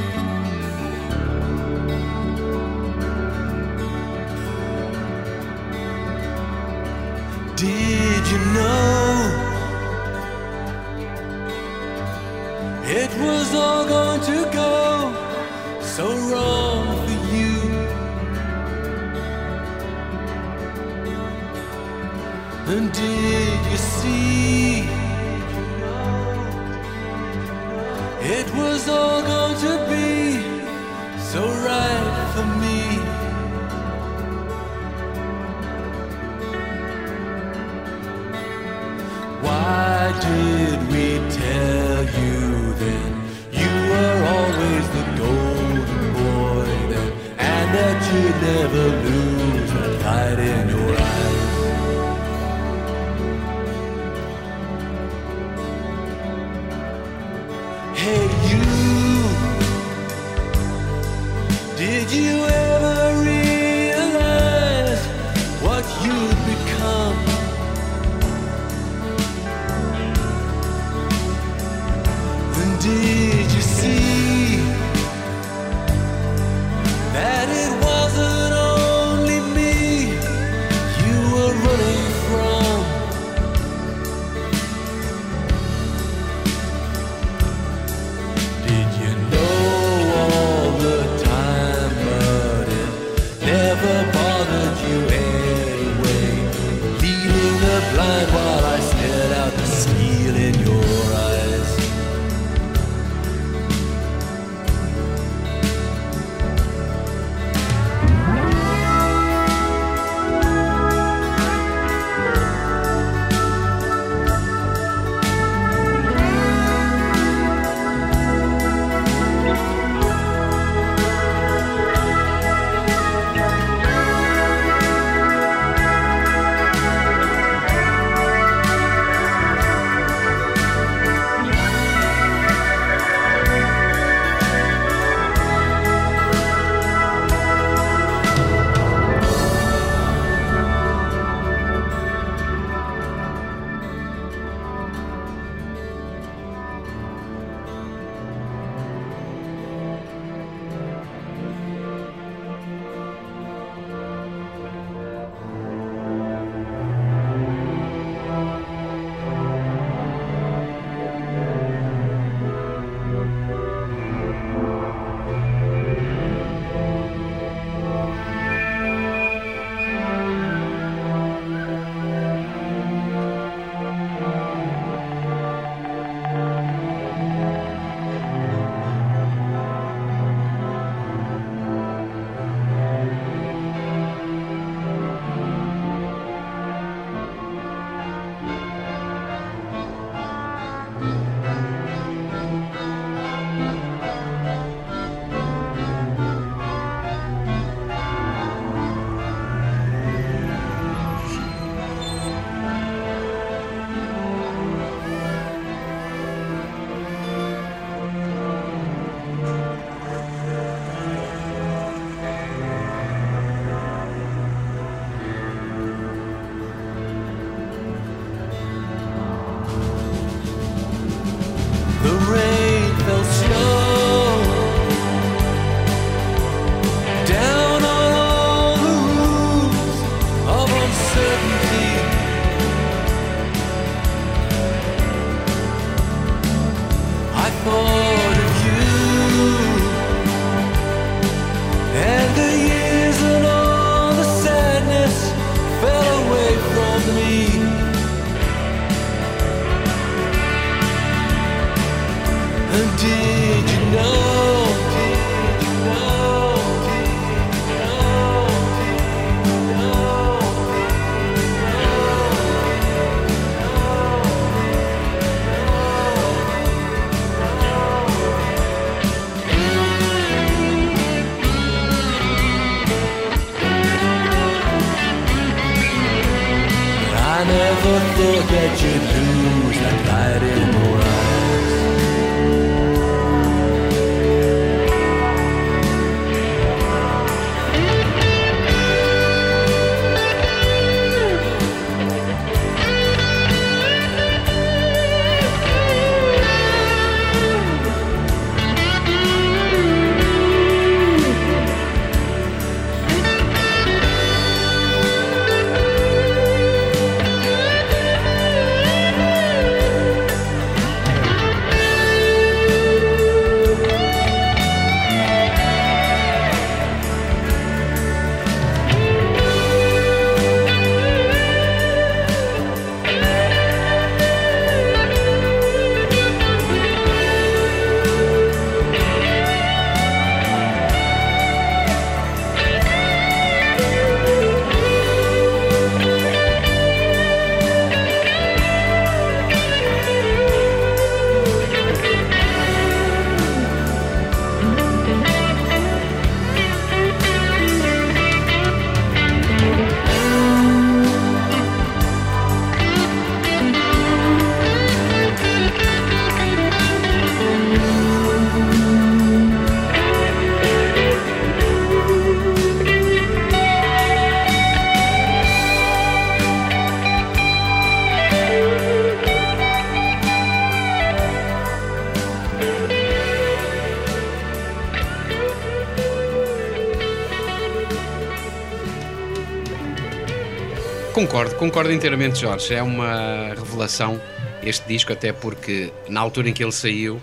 Concordo, concordo inteiramente, Jorge. É uma revelação este disco, até porque na altura em que ele saiu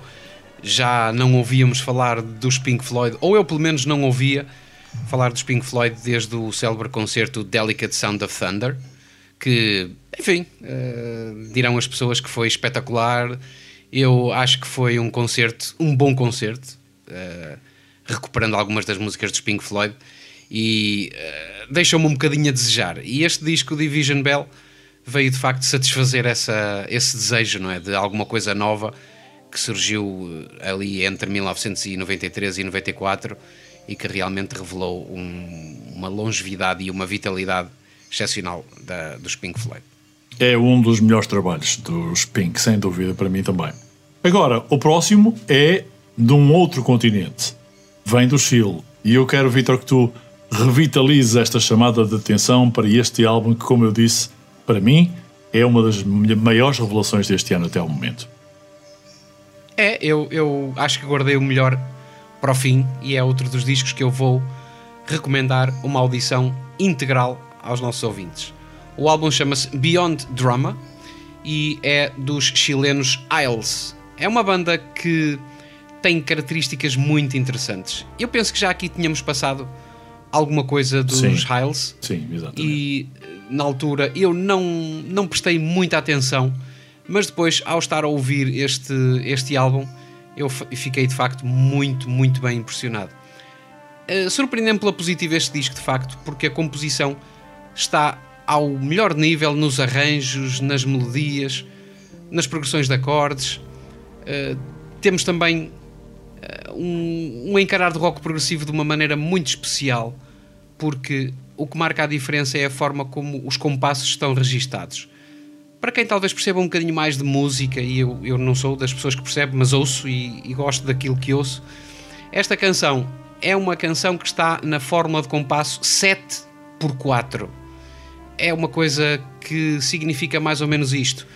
já não ouvíamos falar dos Pink Floyd, ou eu pelo menos não ouvia falar dos Pink Floyd desde o célebre concerto Delicate Sound of Thunder, que, enfim, eh, dirão as pessoas que foi espetacular. Eu acho que foi um concerto, um bom concerto, eh, recuperando algumas das músicas dos Pink Floyd e eh, deixou-me um bocadinho a desejar. E este disco, Division Bell, veio de facto satisfazer essa, esse desejo, não é? De alguma coisa nova que surgiu eh, ali entre 1993 e 94 e que realmente revelou um- uma longevidade e uma vitalidade excepcional da- dos Pink Floyd. É um dos melhores trabalhos dos Pink, sem dúvida, para mim também. Agora, o próximo é de um outro continente. Vem do Chile. E eu quero, Vitor, que tu revitalizes esta chamada de atenção para este álbum que, como eu disse, para mim é uma das maiores revelações deste ano até ao momento. É, eu, eu acho que guardei o melhor para o fim e é outro dos discos que eu vou recomendar uma audição integral aos nossos ouvintes. O álbum chama-se Beyond Drama e é dos chilenos Isles. É uma banda que tem características muito interessantes. Eu penso que já aqui tínhamos passado alguma coisa dos Sim. Isles Sim, exatamente. e na altura eu não, não prestei muita atenção, mas depois, ao estar a ouvir este, este álbum, eu fiquei de facto muito, muito bem impressionado. Uh, Surpreendeu-me pela positiva este disco, de facto, porque a composição está ao melhor nível nos arranjos, nas melodias, nas progressões de acordes. Uh, temos também uh, um, um encarar de rock progressivo de uma maneira muito especial, porque o que marca a diferença é a forma como os compassos estão registados. Para quem talvez perceba um bocadinho mais de música, e eu, eu não sou das pessoas que percebe, mas ouço e, e gosto daquilo que ouço, esta canção é uma canção que está na fórmula de compasso 7 por 4 é uma coisa que significa mais ou menos isto.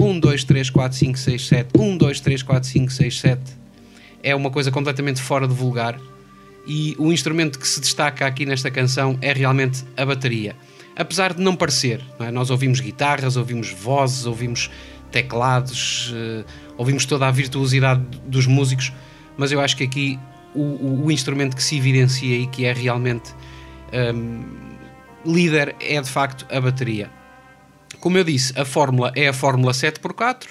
1, 2, 3, 4, 5, 6, 7. 1, 2, 3, 4, 5, 6, 7. É uma coisa completamente fora de vulgar. E o instrumento que se destaca aqui nesta canção é realmente a bateria. Apesar de não parecer, não é? nós ouvimos guitarras, ouvimos vozes, ouvimos teclados, eh, ouvimos toda a virtuosidade dos músicos, mas eu acho que aqui o, o- o instrumento que se evidencia e que é realmente hum, líder é de facto a bateria. Como eu disse, a fórmula é a fórmula 7x4,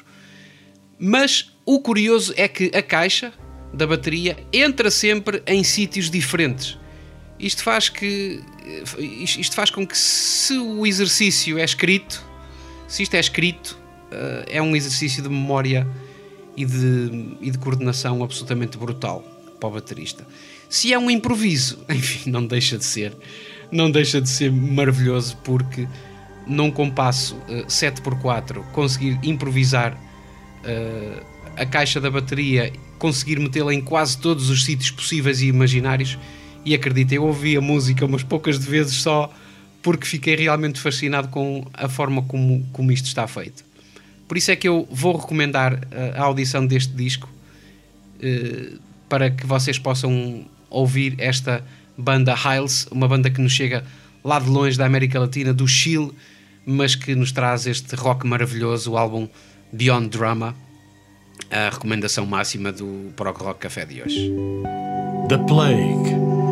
mas o curioso é que a caixa da bateria entra sempre em sítios diferentes. Isto faz que isto faz com que se o exercício é escrito, se isto é escrito, eh, é um exercício de memória e de, e de coordenação absolutamente brutal para o baterista. Se é um improviso, enfim, não deixa de ser, não deixa de ser maravilhoso porque num compasso eh, 7x4, conseguir improvisar eh, a caixa da bateria, conseguir metê-la em quase todos os sítios possíveis e imaginários. E acredita, eu ouvi a música umas poucas de vezes só porque fiquei realmente fascinado com a forma como, como isto está feito. Por isso é que eu vou recomendar eh, a audição deste disco eh, para que vocês possam ouvir esta banda Hiles, uma banda que nos chega lá de longe da América Latina, do Chile, mas que nos traz este rock maravilhoso, o álbum Beyond Drama, a recomendação máxima do Prog Rock Café de hoje. The Plague.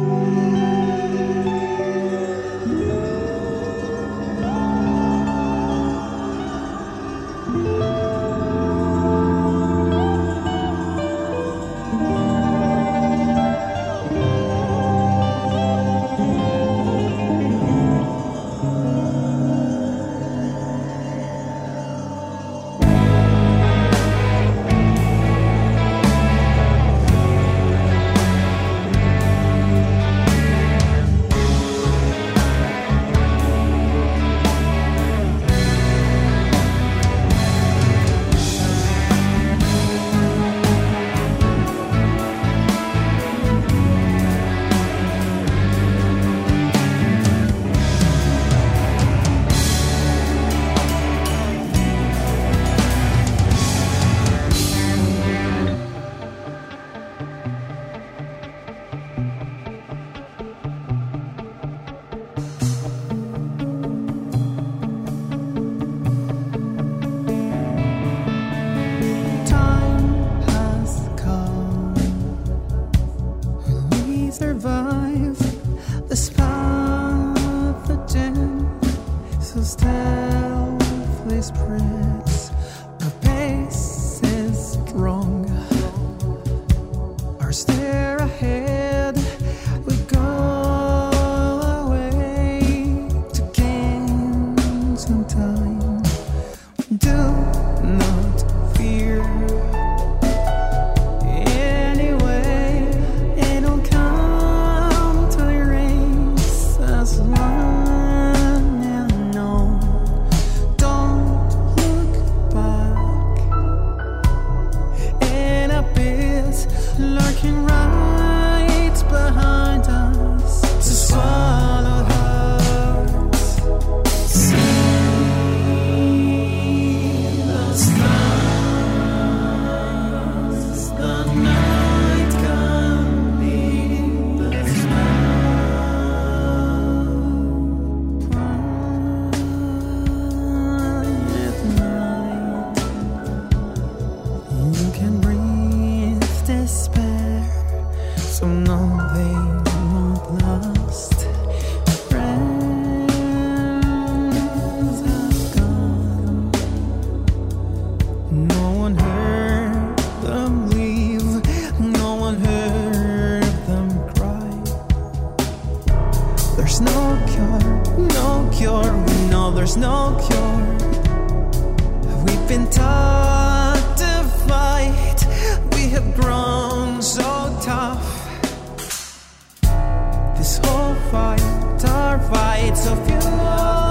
This whole fight, our fight, of you.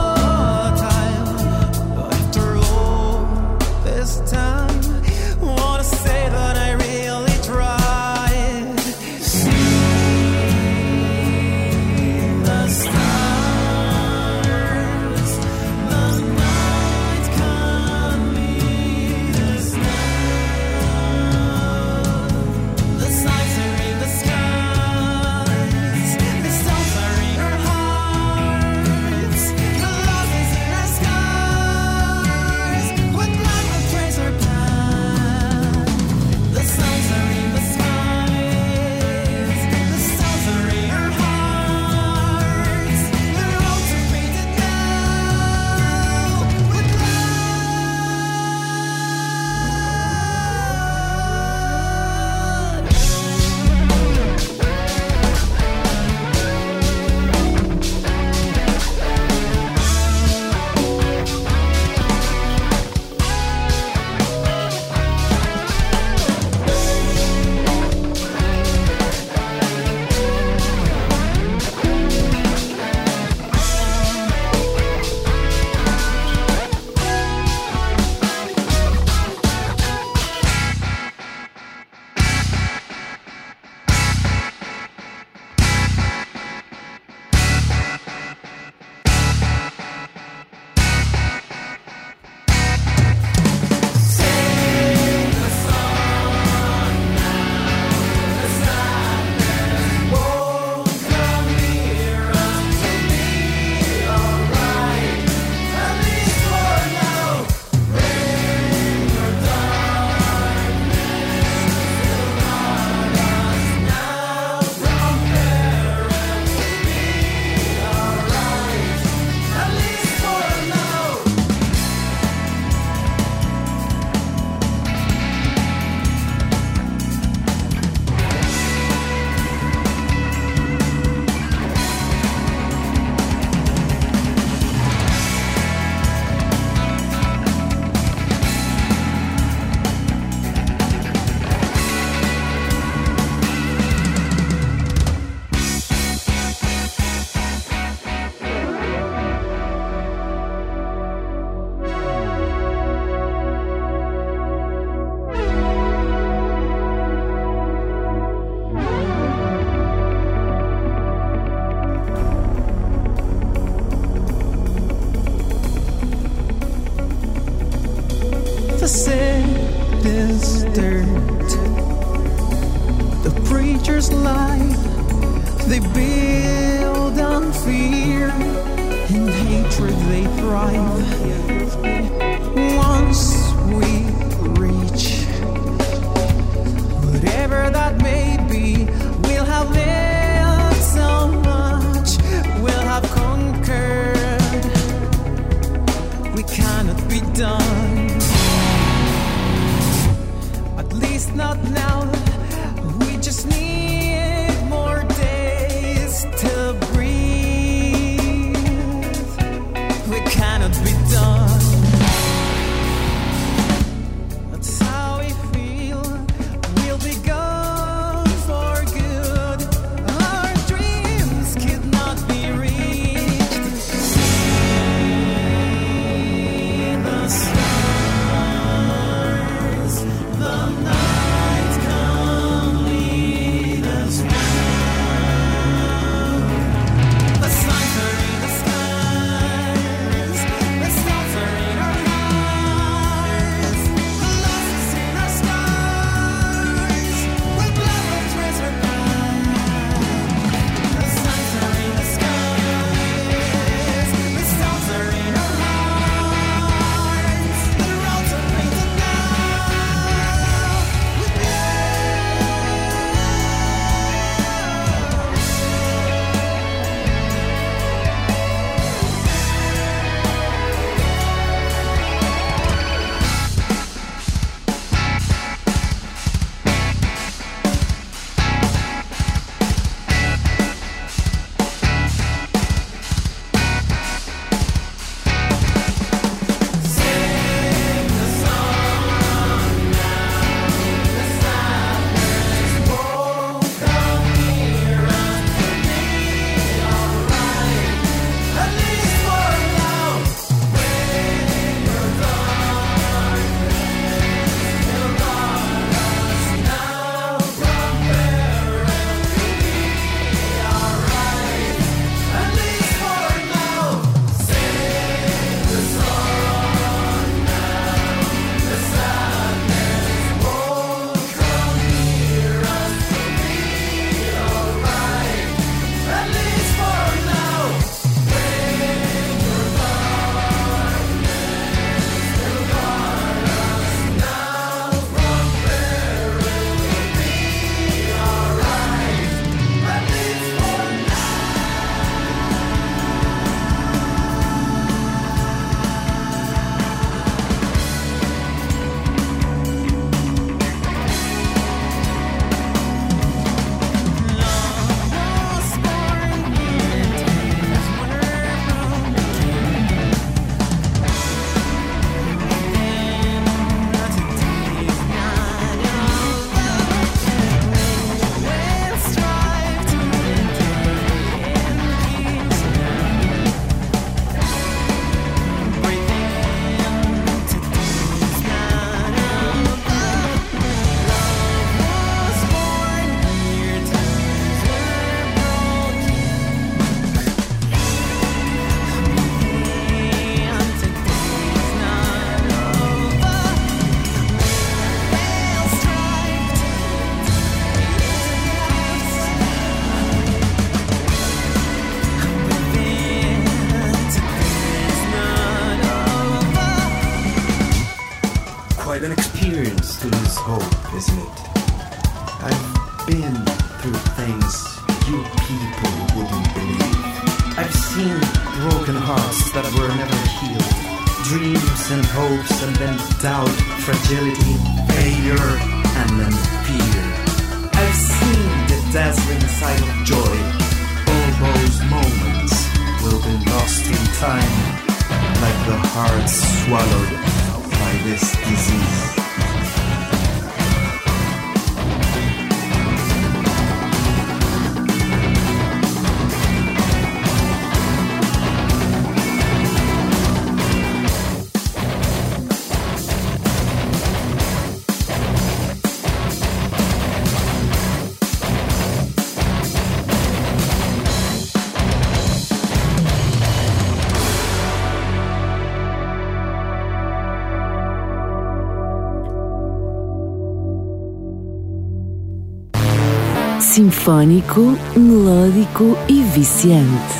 Sinfónico, melódico e viciante.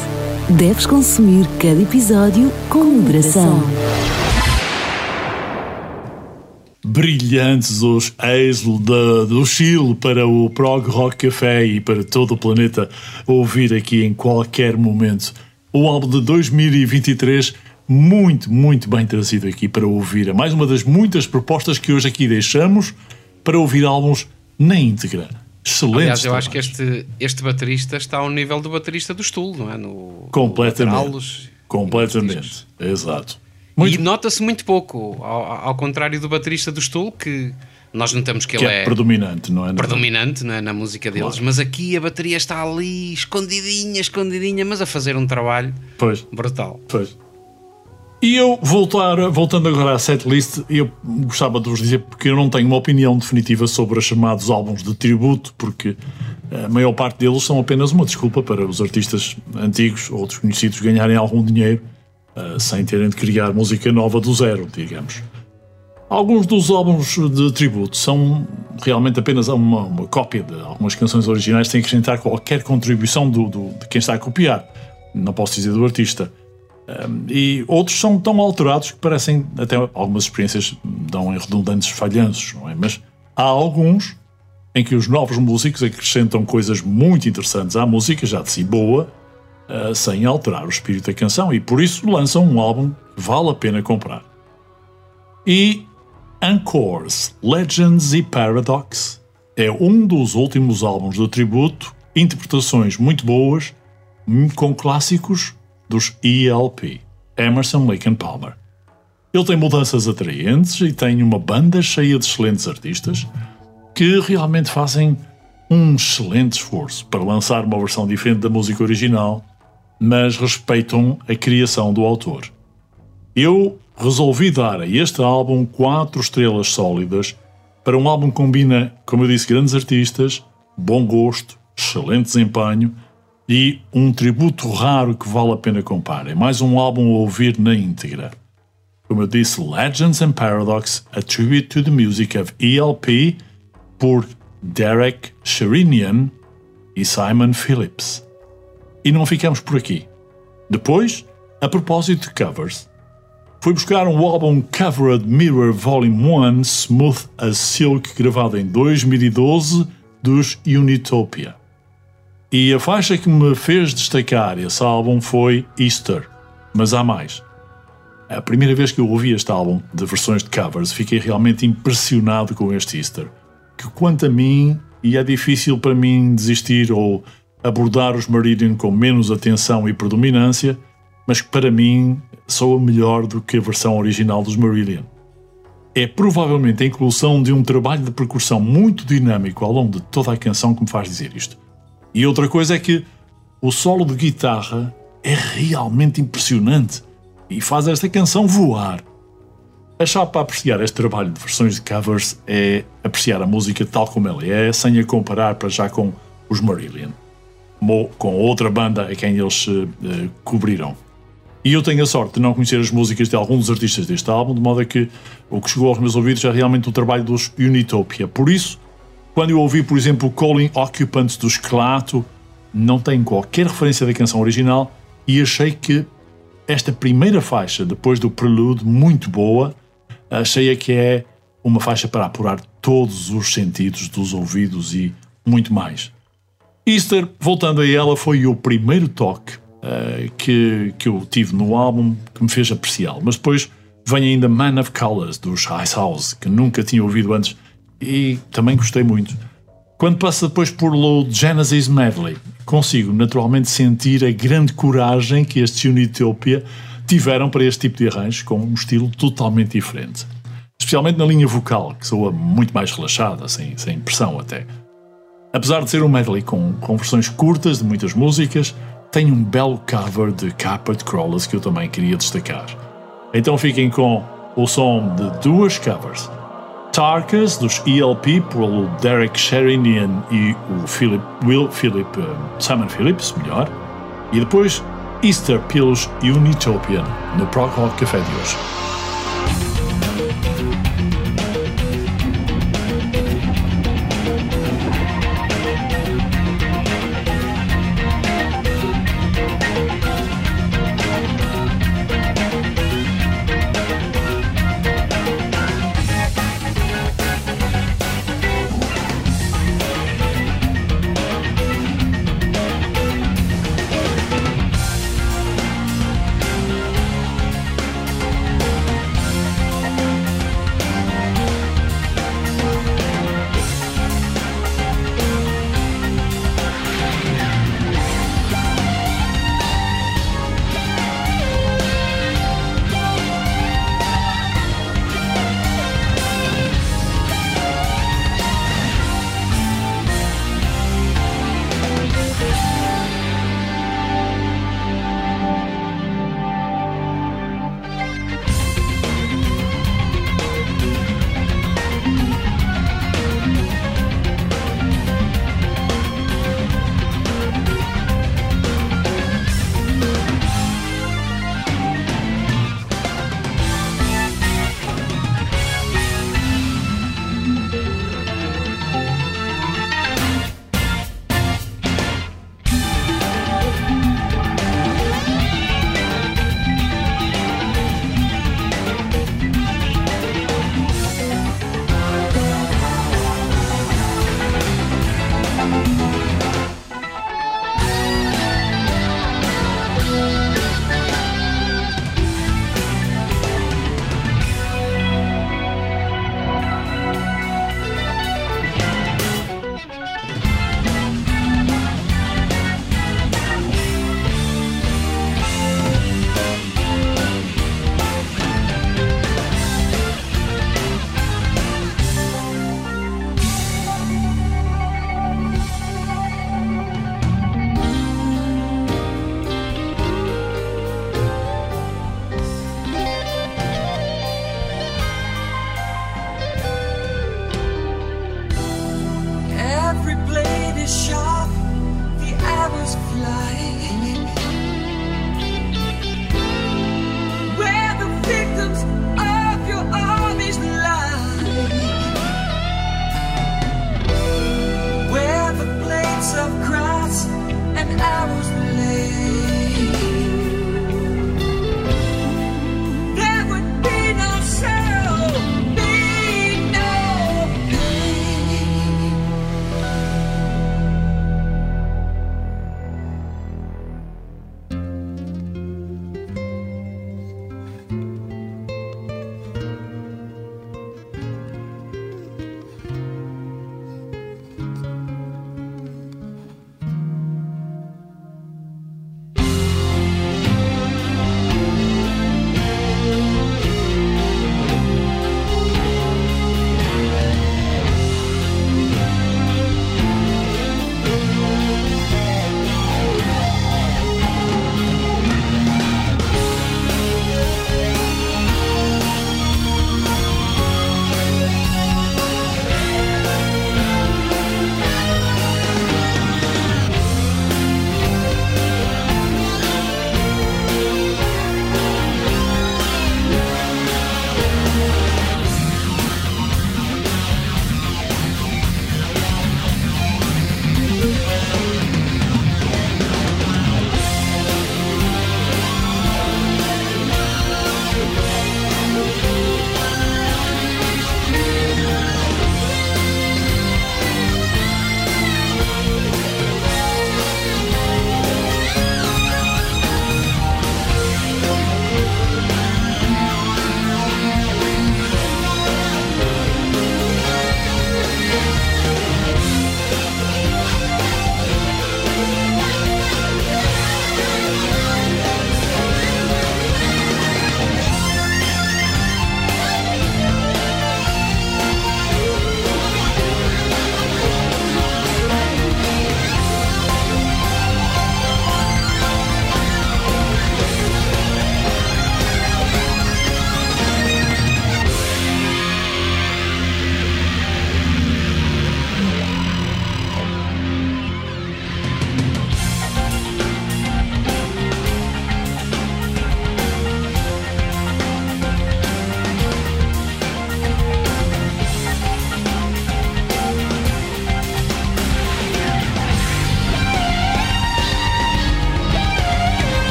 Deves consumir cada episódio com moderação. Brilhantes os da- do Chile para o Prog Rock Café e para todo o planeta ouvir aqui em qualquer momento. O álbum de 2023, muito, muito bem trazido aqui para ouvir. É mais uma das muitas propostas que hoje aqui deixamos para ouvir álbuns na íntegra. Excelentes. Aliás, eu acho que este, este baterista está ao nível do baterista do Stool, não é? No, Completamente. no. Completamente. Exato. E nota-se muito pouco, ao, ao contrário do baterista do Stool, que nós notamos que, Que ele é é, predominante, não é? predominante não é, na música deles, Claro. mas aqui a bateria está ali, escondidinha, escondidinha, mas a fazer um trabalho Pois. brutal. Pois. E eu, voltar, voltando agora à setlist, eu gostava de vos dizer, porque eu não tenho uma opinião definitiva sobre os chamados álbuns de tributo, porque a maior parte deles são apenas uma desculpa para os artistas antigos ou desconhecidos ganharem algum dinheiro ah, sem terem de criar música nova do zero, digamos. Alguns dos álbuns de tributo são realmente apenas uma, uma cópia de algumas canções originais sem acrescentar qualquer contribuição do, do- de quem está a copiar. Não posso dizer do artista. Um, e outros são tão alterados que parecem até algumas experiências dão em redundantes falhanços, não é? Mas há alguns em que os novos músicos acrescentam coisas muito interessantes à música, já de si boa, uh, sem alterar o espírito da canção, e por isso lançam um álbum que vale a pena comprar. E Encores, Legends e Paradox é um dos últimos álbuns do tributo, interpretações muito boas, com clássicos dos ELP, Emerson, Lake and Palmer. Ele tem mudanças atraentes e tem uma banda cheia de excelentes artistas que realmente fazem um excelente esforço para lançar uma versão diferente da música original, mas respeitam a criação do autor. Eu resolvi dar a este álbum quatro estrelas sólidas para um álbum que combina, como eu disse, grandes artistas, bom gosto, excelente desempenho e um tributo raro que vale a pena comprar. É mais um álbum a ouvir na íntegra. Como eu disse, Legends and Paradox, a tribute to the music of ELP por Derek Sherinian e Simon Phillips. E não ficamos por aqui. Depois, a propósito de covers, fui buscar um álbum Covered Mirror Volume 1 Smooth as Silk, gravado em 2012, dos Unitopia. E a faixa que me fez destacar esse álbum foi Easter, mas há mais. A primeira vez que eu ouvi este álbum de versões de covers, fiquei realmente impressionado com este Easter. Que quanto a mim, e é difícil para mim desistir ou abordar os Meridian com menos atenção e predominância, mas que para mim soa melhor do que a versão original dos Meridian. É provavelmente a inclusão de um trabalho de percussão muito dinâmico ao longo de toda a canção que me faz dizer isto. E outra coisa é que o solo de guitarra é realmente impressionante e faz esta canção voar. A chave para apreciar este trabalho de versões de covers é apreciar a música tal como ela é, sem a comparar para já com os Marillion, como com outra banda a quem eles se eh, cobriram. E eu tenho a sorte de não conhecer as músicas de alguns dos artistas deste álbum, de modo que o que chegou aos meus ouvidos é realmente o trabalho dos Unitopia. Por isso, quando eu ouvi, por exemplo, Calling Occupants do Esclato, não tem qualquer referência da canção original e achei que esta primeira faixa, depois do prelude, muito boa, achei que é uma faixa para apurar todos os sentidos dos ouvidos e muito mais. Easter, voltando a ela, foi o primeiro toque eh, que, que eu tive no álbum que me fez apreciá-lo. Mas depois vem ainda Man of Colors, dos Ice House, que nunca tinha ouvido antes e também gostei muito. Quando passa depois por o Genesis Medley, consigo naturalmente sentir a grande coragem que estes Unitopia tiveram para este tipo de arranjo, com um estilo totalmente diferente. Especialmente na linha vocal, que soa muito mais relaxada, sem, sem pressão até. Apesar de ser um medley com, com versões curtas de muitas músicas, tem um belo cover de Carpet Crawlers que eu também queria destacar. Então fiquem com o som de duas covers. Tarkas, dos ELP, pelo Derek Sherinian e o Philip, Will Philip, eh, Simon Phillips, melhor. E depois Easter pelos Unitopian, no Prog Rock Café de hoje.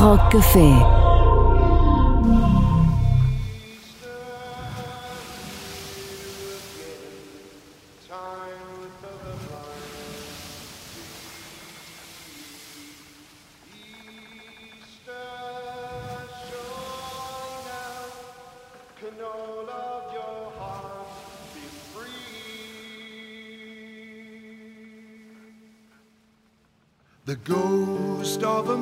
Rock Café. Can all of your hearts be free? The ghost of a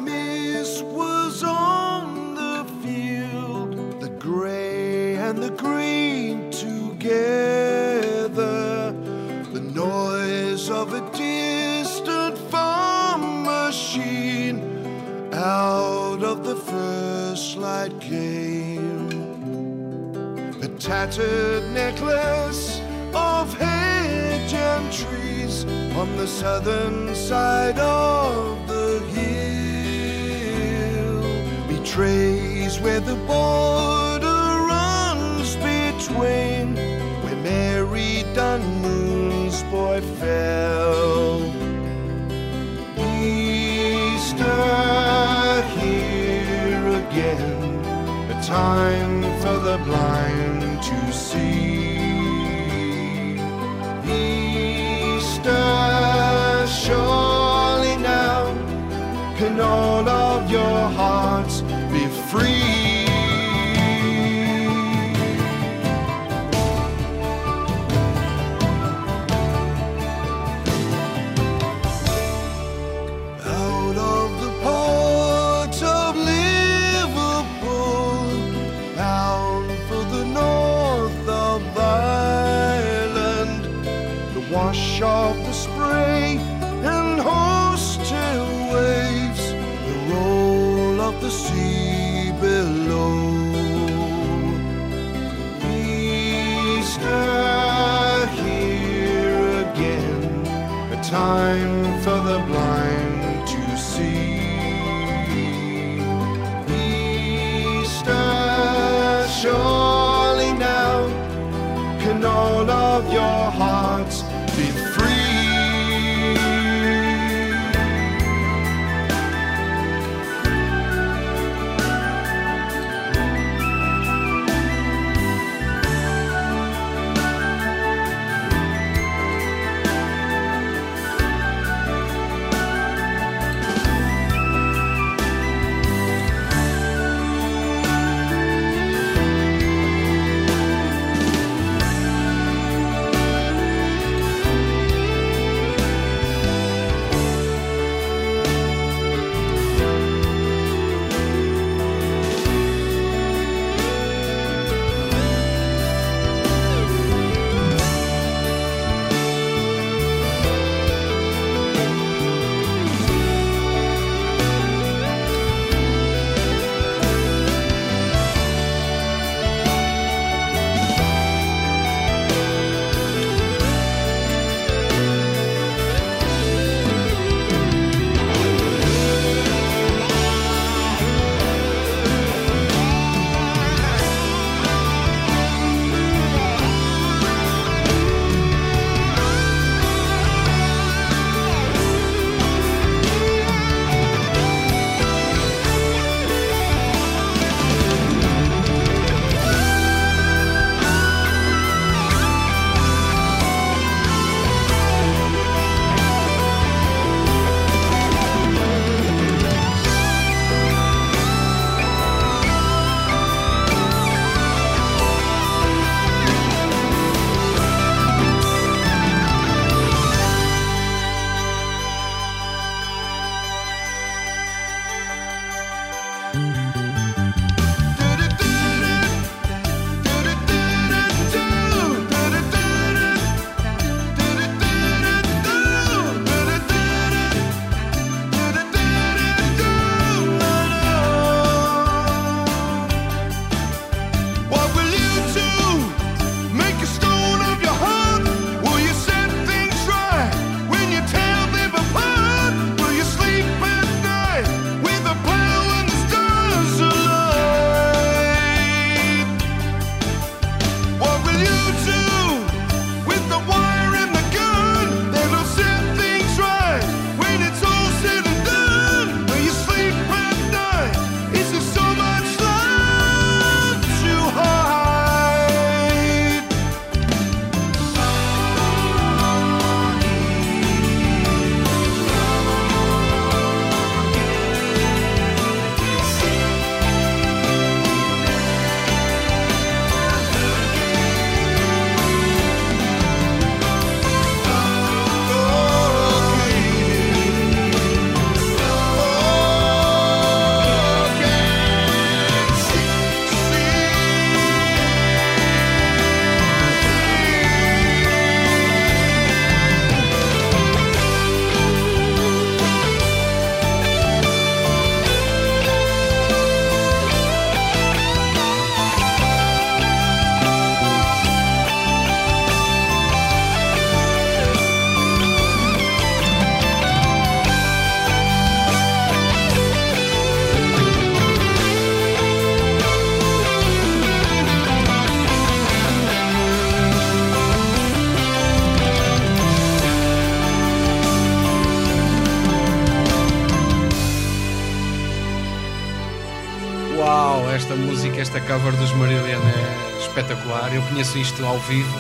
cover dos Marillion é espetacular. Eu conheço isto ao vivo,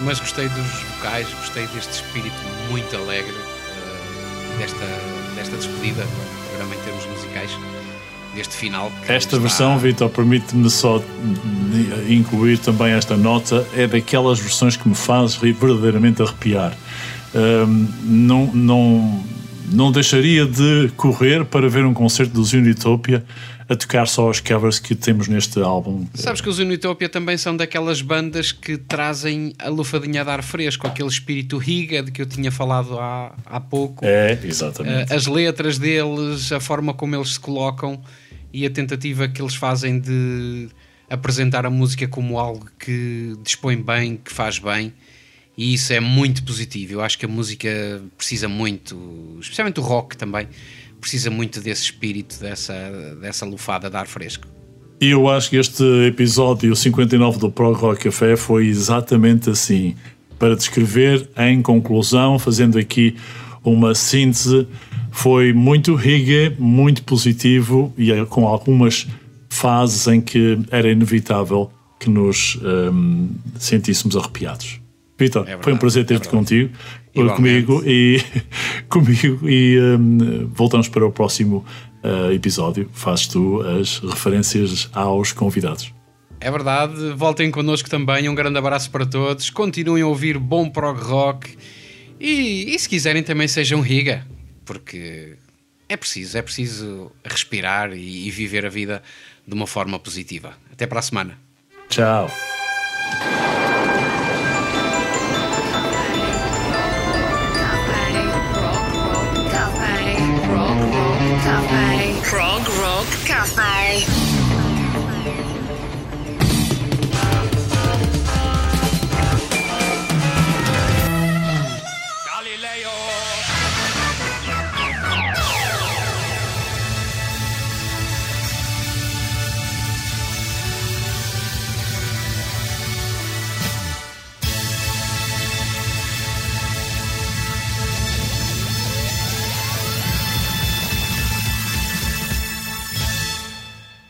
mas gostei dos vocais, gostei deste espírito muito alegre eh, desta, desta despedida do programa em termos musicais, deste final. Esta está- versão, Vitor, permite-me só incluir também esta nota, é daquelas versões que me faz verdadeiramente arrepiar. Ahm, não, não, não deixaria de correr para ver um concerto dos Unitopia a tocar só os covers que temos neste álbum. Sabes que os Unitopia também são daquelas bandas que trazem a lufadinha de ar fresco, aquele espírito riga de que eu tinha falado há, há pouco. É, exatamente. Eh, as letras deles, a forma como eles se colocam e a tentativa que eles fazem de apresentar a música como algo que dispõe bem, que faz bem. E isso é muito positivo. Eu acho que a música precisa muito, especialmente o rock também, precisa muito desse espírito, dessa, dessa lufada de ar fresco. E eu acho que este episódio 59 do Prog Rock Café foi exatamente assim. Para descrever, em conclusão, fazendo aqui uma síntese, foi muito reggae, muito positivo e eh, com algumas fases em que era inevitável que nos ehm, sentíssemos arrepiados. Vitor, verdade, foi um prazer é ter-te verdade. contigo, Igualmente. comigo e comigo e ehm, voltamos para o próximo eh, episódio. Fazes tu as referências aos convidados. É verdade, voltem connosco também. Um grande abraço para todos. Continuem a ouvir bom prog rock e, e se quiserem também sejam riga, porque é preciso, é preciso respirar e, e viver a vida de uma forma positiva. Até para a semana. Tchau.